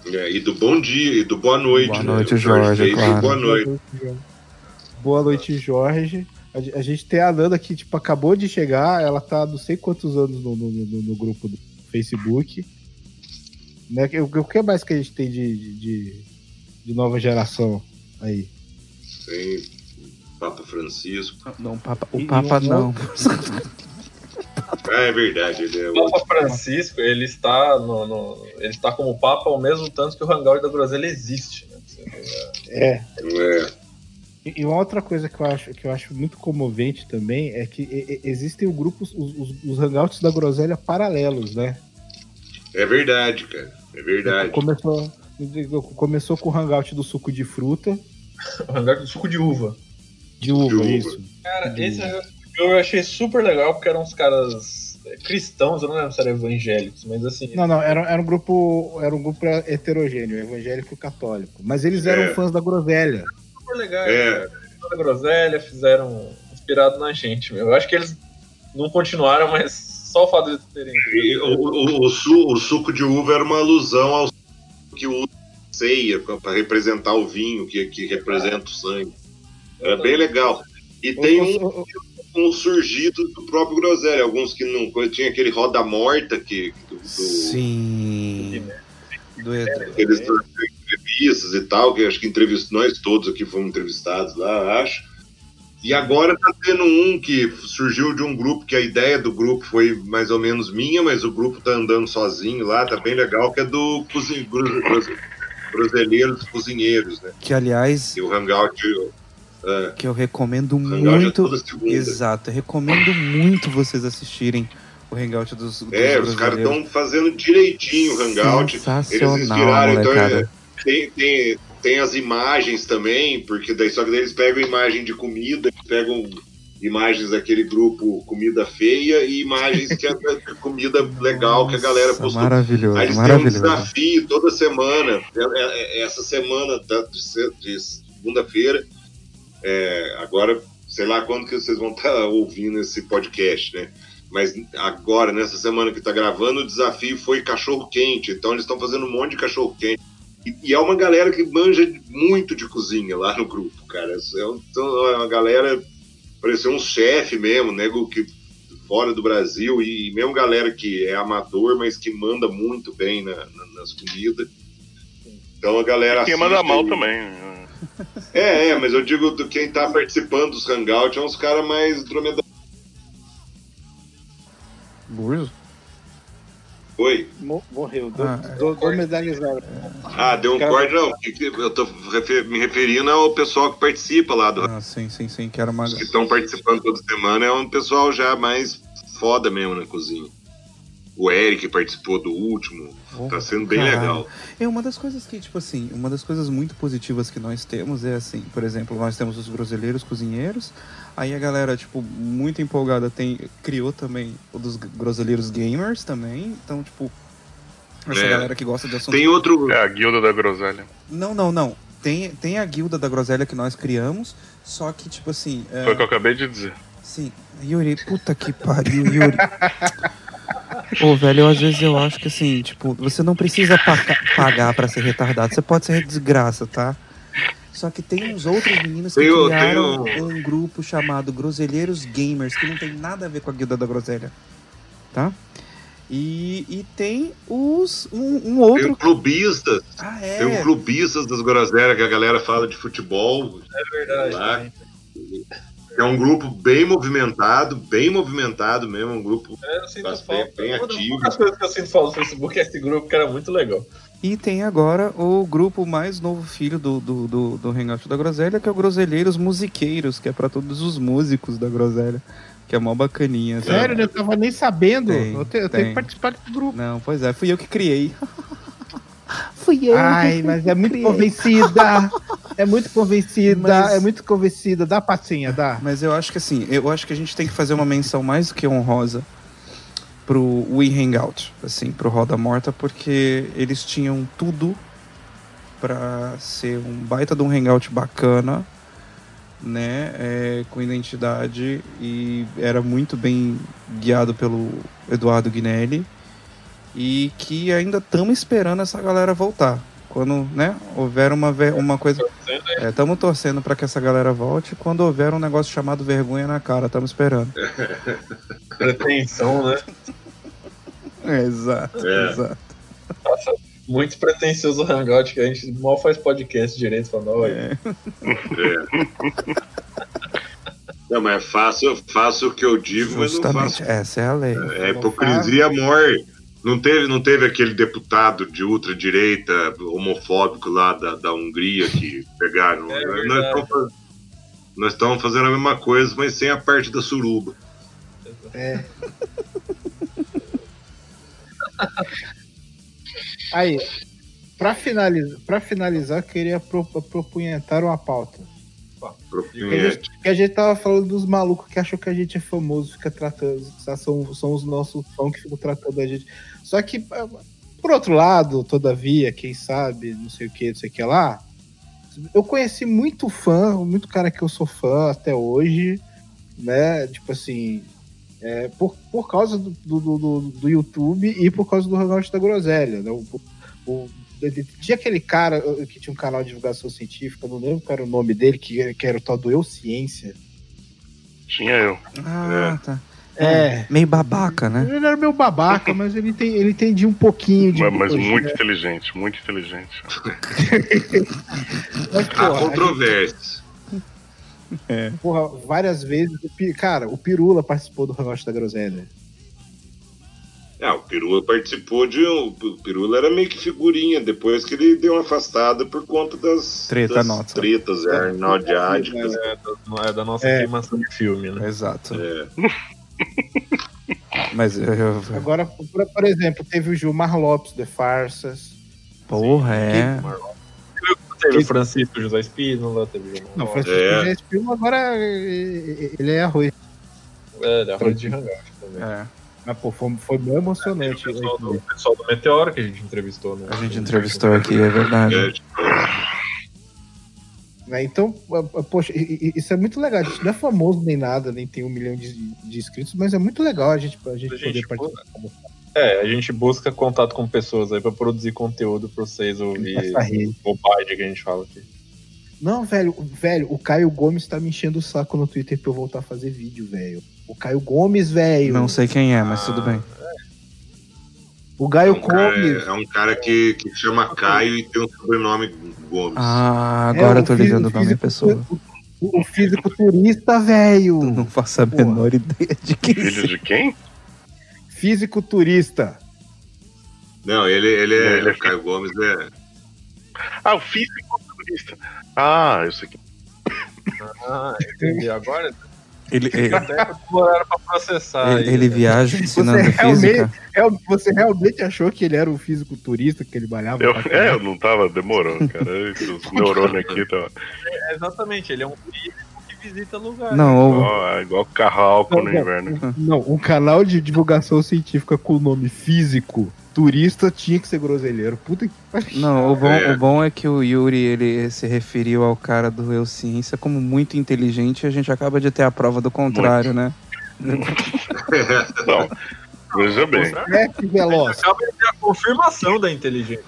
É, e do bom dia, e do boa noite. Boa né? noite, O Jorge, fez o claro. Boa noite. Boa noite, Jorge. A, a gente tem a Nanda que, tipo, acabou de chegar, ela tá há não sei quantos anos no, no- no- no grupo do Facebook. Né? O, o que mais que a gente tem de- de, de nova geração aí? Tem Papa Francisco. Não, o Papa, o Papa e um não. Ah, <laughs> é verdade, ele é O. Papa Francisco, ele está, no, no- ele está como Papa ao mesmo tanto que o Hangout da Groselha existe. Né? Vê, É. É. E uma outra coisa que eu acho, que eu acho muito comovente também é que existem o grupos, os, os, os hangouts da Groselha paralelos, né? É verdade, cara. É verdade. Começou, começou com o hangout do suco de fruta, O Hangout do suco de uva. de uva, De uva. isso. Cara, De esse uva. Hangout eu achei super legal porque eram uns caras é, cristãos, eu não lembro se eram evangélicos, mas assim. Não, não, era, era um grupo, era um grupo heterogêneo, evangélico e católico. Mas eles eram É. fãs da Groselha. super legal. É. Da Groselha, fizeram inspirado na gente, meu. Eu acho que eles não continuaram, mas só o fato de eles terem. E o, o- o su- o suco de uva era uma alusão ao suco que usa ceia para representar o vinho, que, que representa o sangue. Era bem legal. E tem um, O- o- um surgido do próprio Groselha, alguns que não. Tinha aquele roda morta que. Do, do- Sim. Do E3. Eles entrevistas e tal, que acho que entrevistou, nós todos aqui fomos entrevistados lá, acho. E agora tá tendo um que surgiu de um grupo, que a ideia do grupo foi mais ou menos minha, mas o grupo tá andando sozinho lá, tá bem legal, que é do cozinhe, gru- gru- Groselheiros Cozinheiros, né? Que, aliás, E o Hangout, é, que eu recomendo é muito. segunda. Exato, eu recomendo muito vocês assistirem o Hangout dos, dos É, os caras brasileiros. estão fazendo direitinho o Hangout. Eles Sensacional, inspiraram, então molecada. é, tem, tem, tem as imagens também, porque daí só que daí eles pegam imagem de comida, pegam imagens daquele grupo comida feia e imagens que é <laughs> comida legal que a galera postou. Maravilhoso, Aí eles têm um maravilhoso. desafio toda semana. É- é- Essa semana de se- de segunda-feira, é, agora, sei lá quando que vocês vão estar ouvindo esse podcast, né? Mas agora, nessa semana que tá gravando, o desafio foi cachorro quente. Então eles estão fazendo um monte de cachorro quente. E, e é uma galera que manja muito de cozinha lá no grupo, cara. Então, é uma galera, pareceu um chefe mesmo, nego que fora do Brasil, e mesmo galera que é amador, mas que manda muito bem na- na- nas comidas. Então a galera. Quem manda mal também. né? É, é, mas eu digo do quem tá participando dos hangouts é uns caras mais dromedários. Burzo? Oi. Morreu. Dou, Ah, dou medalhizado. Ah, deu um corte, não. Eu tô refer- me referindo ao pessoal que participa lá do. Ah, sim, sim, sim, que era uma... Os que estão participando toda semana é um pessoal já mais foda mesmo na cozinha. O Eric participou do último. Tá sendo bem Caralho. legal. É uma das coisas que, tipo assim, uma das coisas muito positivas que nós temos é assim, por exemplo, nós temos os groselheiros cozinheiros, aí a galera, tipo, muito empolgada tem, criou também o dos groselheiros gamers também, então, tipo, essa É. galera que gosta de assuntos... Tem outro. É a guilda da groselha. Não, não, não. Tem, tem a guilda da groselha que nós criamos, só que, tipo assim... é, Foi o que eu acabei de dizer. Sim, Yuri, puta que pariu, Yuri. <laughs> Ô, velho, eu, às vezes eu acho que assim, tipo, você não precisa paga- pagar pra ser retardado, você pode ser desgraça, tá? Só que tem uns outros meninos que Tem o- criaram tem um grupo chamado Groselheiros Gamers, que não tem nada a ver com a guilda da groselha, tá? E, e tem os. um, um Tem outro. o clubistas. Ah, Tem o é. clubistas das groselhas que a galera fala de futebol. É verdade. Lá. também. É um grupo bem movimentado, bem movimentado mesmo. Um grupo. É, eu sinto falta. bem- bem Uma das ativo. poucas coisas que eu sinto falta no Facebook é esse grupo que era muito legal. E tem agora o grupo mais novo filho do, do, do, do Hangout da Groselha, que é o Groselheiros Musiqueiros, que é pra todos os músicos da Groselha. Que é mó bacaninha. sabe? Sério, eu tava nem sabendo. Tem, eu, te- eu tenho que participar do grupo. Não, pois é, fui eu que criei. <laughs> fui eu. Ai, mas é muito convencida. É muito convencida. Mas- É muito convencida. Dá passinha, dá. Mas eu acho que assim, eu acho que a gente tem que fazer uma menção mais do que honrosa pro We Hangout, assim, pro Roda Morta, porque eles tinham tudo pra ser um baita de um hangout bacana, né, é, com identidade e era muito bem guiado pelo Eduardo Guinelli e que ainda estamos esperando essa galera voltar. Quando, né, houver uma, uma coisa Estamos torcendo para que essa galera volte. Quando houver um negócio chamado vergonha na cara, estamos esperando. <laughs> Pretensão, né? É, <laughs> exato, É. exato. Muito pretencioso o Hangout, que a gente mal faz podcast direito falando, olha, É, Não, mas faço, faço o que eu digo, mas não justamente, faço. essa é a lei. É hipocrisia morre. Não teve, não teve aquele deputado de ultradireita homofóbico lá da, da Hungria que pegaram. É nós, verdade. estamos, faz- nós estamos fazendo a mesma coisa, mas sem a parte da suruba. É. <laughs> Aí, pra finalizar, pra finalizar, eu queria pro, propunhetar uma pauta. Que a, gente, que a gente tava falando dos malucos que acham que a gente é famoso, fica tratando, são, são os nossos fãs que ficam tratando a gente. Só que, por outro lado, todavia, quem sabe, não sei o que, não sei o que lá, eu conheci muito fã, muito cara que eu sou fã até hoje, né? Tipo assim, é, por, por causa do, do, do, do YouTube e por causa do Hangout da Groselha. Né? O, o, tinha aquele cara que tinha um canal de divulgação científica, não lembro qual era o nome dele, que, que era o tal do Eu Ciência. Tinha eu. Ah, tá. É. Meio babaca, né? Ele era meio babaca, mas ele, tem, ele entendia um pouquinho de. Mas, mas coisa, muito né? inteligente, muito inteligente. <laughs> Mas, Há porra, controvérsias. gente, porra, várias vezes. Cara, o Pirula participou do Hangout da Groselha. É, o Pirula participou de um. O Pirula era meio que figurinha, depois que ele deu uma afastada por conta das, Treta das nossa. tretas arnaldiádicas. É da, é da nossa É. queimação de filme, né? Exato. É. <laughs> Mas eu, eu- Agora, por, por exemplo, teve o Gilmar Lopes de Farsas. porra, é. Teve o Francisco José Espínola, teve o Não, João Francisco É. já Espírito, agora ele é arroz. É, da Roda de Hangout também. é. Mas, pô, foi, foi bem O emocionante. pessoal, do, o pessoal do Meteoro que a gente entrevistou, né? A gente entrevistou aqui, é verdade. É, né? Então, ah, ah, poxa, isso é muito legal. A gente não é famoso nem nada, nem tem um milhão de, de inscritos, mas é muito legal a gente, a gente A poder gente participar. É, a gente busca contato com pessoas aí pra produzir conteúdo pra vocês ouvir bobagem que a gente fala aqui. Não, velho, velho, o Caio Gomes tá me enchendo o saco no Twitter pra eu voltar a fazer vídeo, velho. O Caio Gomes, velho. Não sei quem é, mas tudo bem. O é, Gaio um cara, Gomes. é um cara que, que chama Caio e tem um sobrenome Gomes. Ah, agora É, eu tô o físico- ligando o nome da físico- pessoa. O, o fisiculturista, velho. <laughs> Não faço a Porra. menor ideia de quem Filho de quem? Fisiculturista. Não, ele, ele é. Ele é o Caio Gomes é. Ah, o fisiculturista. Ah, eu sei que. Ah, entendi. Agora ele, ele, até que demoraram pra processar. ele, ele viaja ensinando Você realmente- física. Real- Você realmente achou que ele era um fisiculturista, que ele malhava? Eu, é, eu não tava, demorou, cara. Os neurônios aqui tava. É, exatamente, ele é um físico que visita lugares. Não, o- Ó, é igual carro álcool no Não, não. inverno. Não, um canal de divulgação científica com o nome físico turista tinha que ser groselheiro. Puta que pariu. não, o bom, É. o bom é que o Yuri ele se referiu ao cara do Eu Ciência como muito inteligente e a gente acaba de ter a prova do contrário, né? Não, veja bem. É que veloz. Acaba de ter a confirmação da inteligência.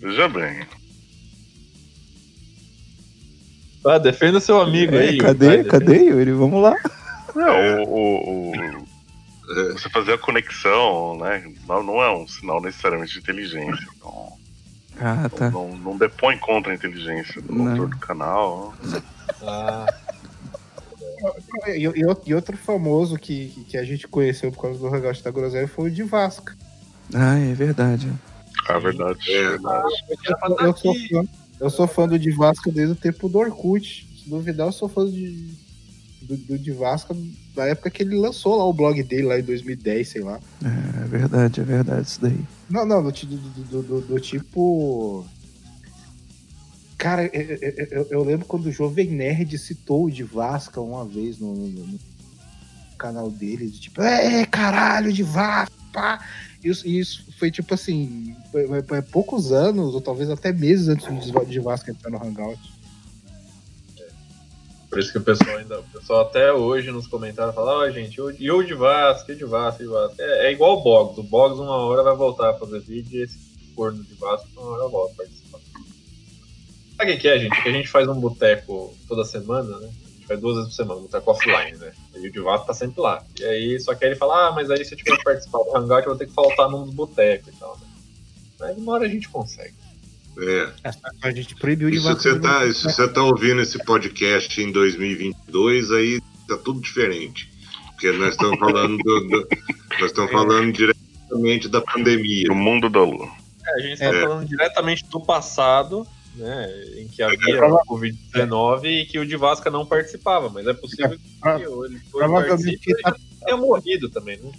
Veja bem. Ah, defenda seu amigo aí. É, Yuri, cadê? defenda. Cadê, Yuri? Vamos lá. É, o, o- o- você fazer a conexão, né? Não, não é um sinal necessariamente de inteligência. Então, Ah, tá. não, não depõe contra a inteligência do Não. autor do canal. Ah, E, e- e outro famoso que, que a gente conheceu por causa do Hangout da Groselha foi o de Vasca. Ah, é verdade. É verdade. É. verdade. tá Eu sou, fã, eu sou fã do de Vasca desde o tempo do Orkut. Se duvidar, eu sou fã de, do, do de Vasca da época que ele lançou lá o blog dele, lá em 2010, sei lá. É verdade, é verdade isso daí. Não, não, do, do, do, do- tipo. Cara, eu, eu- eu- eu lembro quando o Jovem Nerd citou o de Vasca uma vez no, no- no canal dele, de tipo, é caralho, de Vasca, pá. Isso, isso foi tipo assim, foi- foi- foi poucos anos, ou talvez até meses antes do de Vasca entrar no Hangout. Por isso que o pessoal ainda. O pessoal até hoje nos comentários fala, ó, gente, o- e o de Vasco, e o de Vasco, e o de Vasco. É, é igual o Boggs. O Boggs uma hora vai voltar a fazer vídeo e esse corno de Vasco uma hora volta a participar. Sabe o que é, gente? Que a gente faz um boteco toda semana, né? A gente faz duas vezes por semana, boteco offline, né? E o de Vasco tá sempre lá. E aí, só que aí ele fala, ah, mas aí se eu tiver que participar do Hangout, eu vou ter que faltar num dos botecos e tal, né? Mas uma hora a gente consegue. É. A gente proibiu o de se Vasca. você tá, se você tá ouvindo esse podcast em 2022, aí tá tudo diferente. Porque nós estamos falando do, do- nós estamos falando diretamente da pandemia. O mundo da lua. É, a gente está É. falando diretamente do passado, né, em que havia prova- o Covid-19 e que o de Vasca não participava, mas é possível que ele hoje Provavelmente participe quem tá, tenha morrido também, né?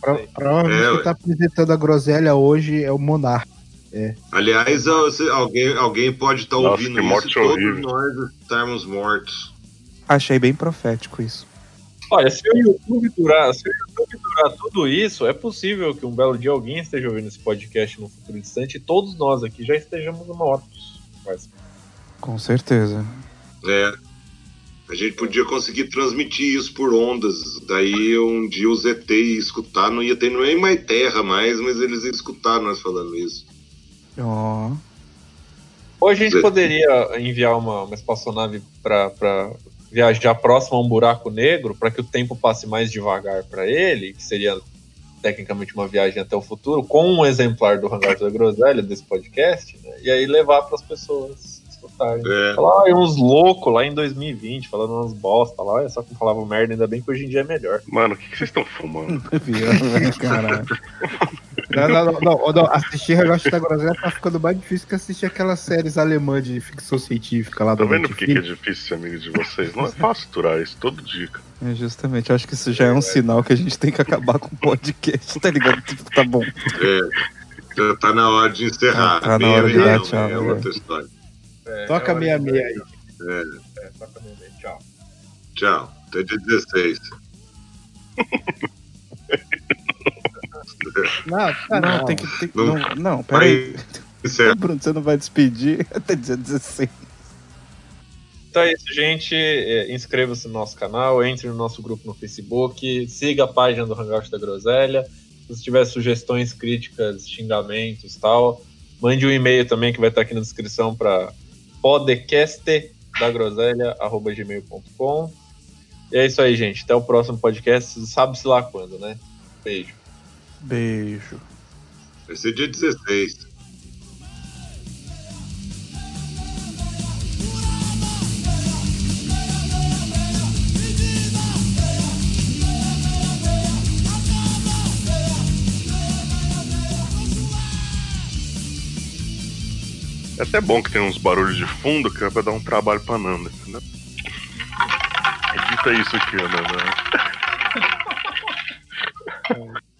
pro- provavelmente É, quem tá apresentando a groselha hoje é o Monarca. Aliás, ó, você- alguém, alguém pode estar Nossa, ouvindo isso morte e todos horrível. nós estarmos mortos. Achei bem profético isso. Olha, se o YouTube durar, se o YouTube durar tudo isso, é possível que um belo dia alguém esteja ouvindo esse podcast no futuro distante e todos nós aqui já estejamos mortos. Mas, Com certeza. É. A gente podia conseguir transmitir isso por ondas. Daí um dia os ET ia escutar, não ia ter nem mais terra mais, mas eles iam escutar nós falando isso. Ó. ou a gente poderia enviar uma, uma espaçonave para viajar próximo a um buraco negro para que o tempo passe mais devagar para ele, que seria tecnicamente uma viagem até o futuro, com um exemplar do Hangar da Groselha desse podcast, né? e aí levar para as pessoas escutarem. É. Falar, ah, uns loucos lá em 2020, falando umas bosta lá, é só que falavam merda, ainda bem que hoje em dia é melhor. Mano, o que, que vocês estão fumando? <laughs> Caralho. <laughs> Não, não, não, não, não, assistir Hangout da Groselha tá ficando mais difícil que assistir aquelas séries alemãs de ficção científica lá Tá do vendo por que é difícil ser amigo de vocês? Não é fácil aturar isso todo dia. É, justamente, eu acho que isso já é um sinal que a gente tem que acabar com o podcast, tá ligado? Tipo, tá bom. É, já tá na hora de encerrar. Ah, tá na hora de dar tchau, É né? outra história. É, Toca é hora meia de- meia aí. É, toca meia meia, tchau. Tchau. Até dia 16. <laughs> Não, Não, tem que. Tem, Não. não, não, peraí. <laughs> Bruno, você não vai despedir <laughs> até dia 16. Então é isso, gente. É, Inscreva-se no nosso canal, entre no nosso grupo no Facebook, siga a página do Hangout da Groselha. Se tiver sugestões, críticas, xingamentos tal, mande um e-mail também que vai estar aqui na descrição para podcastdagroselha.gmail.com. E é isso aí, gente. Até o próximo podcast. Sabe-se lá quando, né? Beijo. Beijo. Vai ser dia 16. É até bom que tem uns barulhos de fundo que é pra dar um trabalho pra Nanda, entendeu? Edita isso aqui, Nanda. <laughs>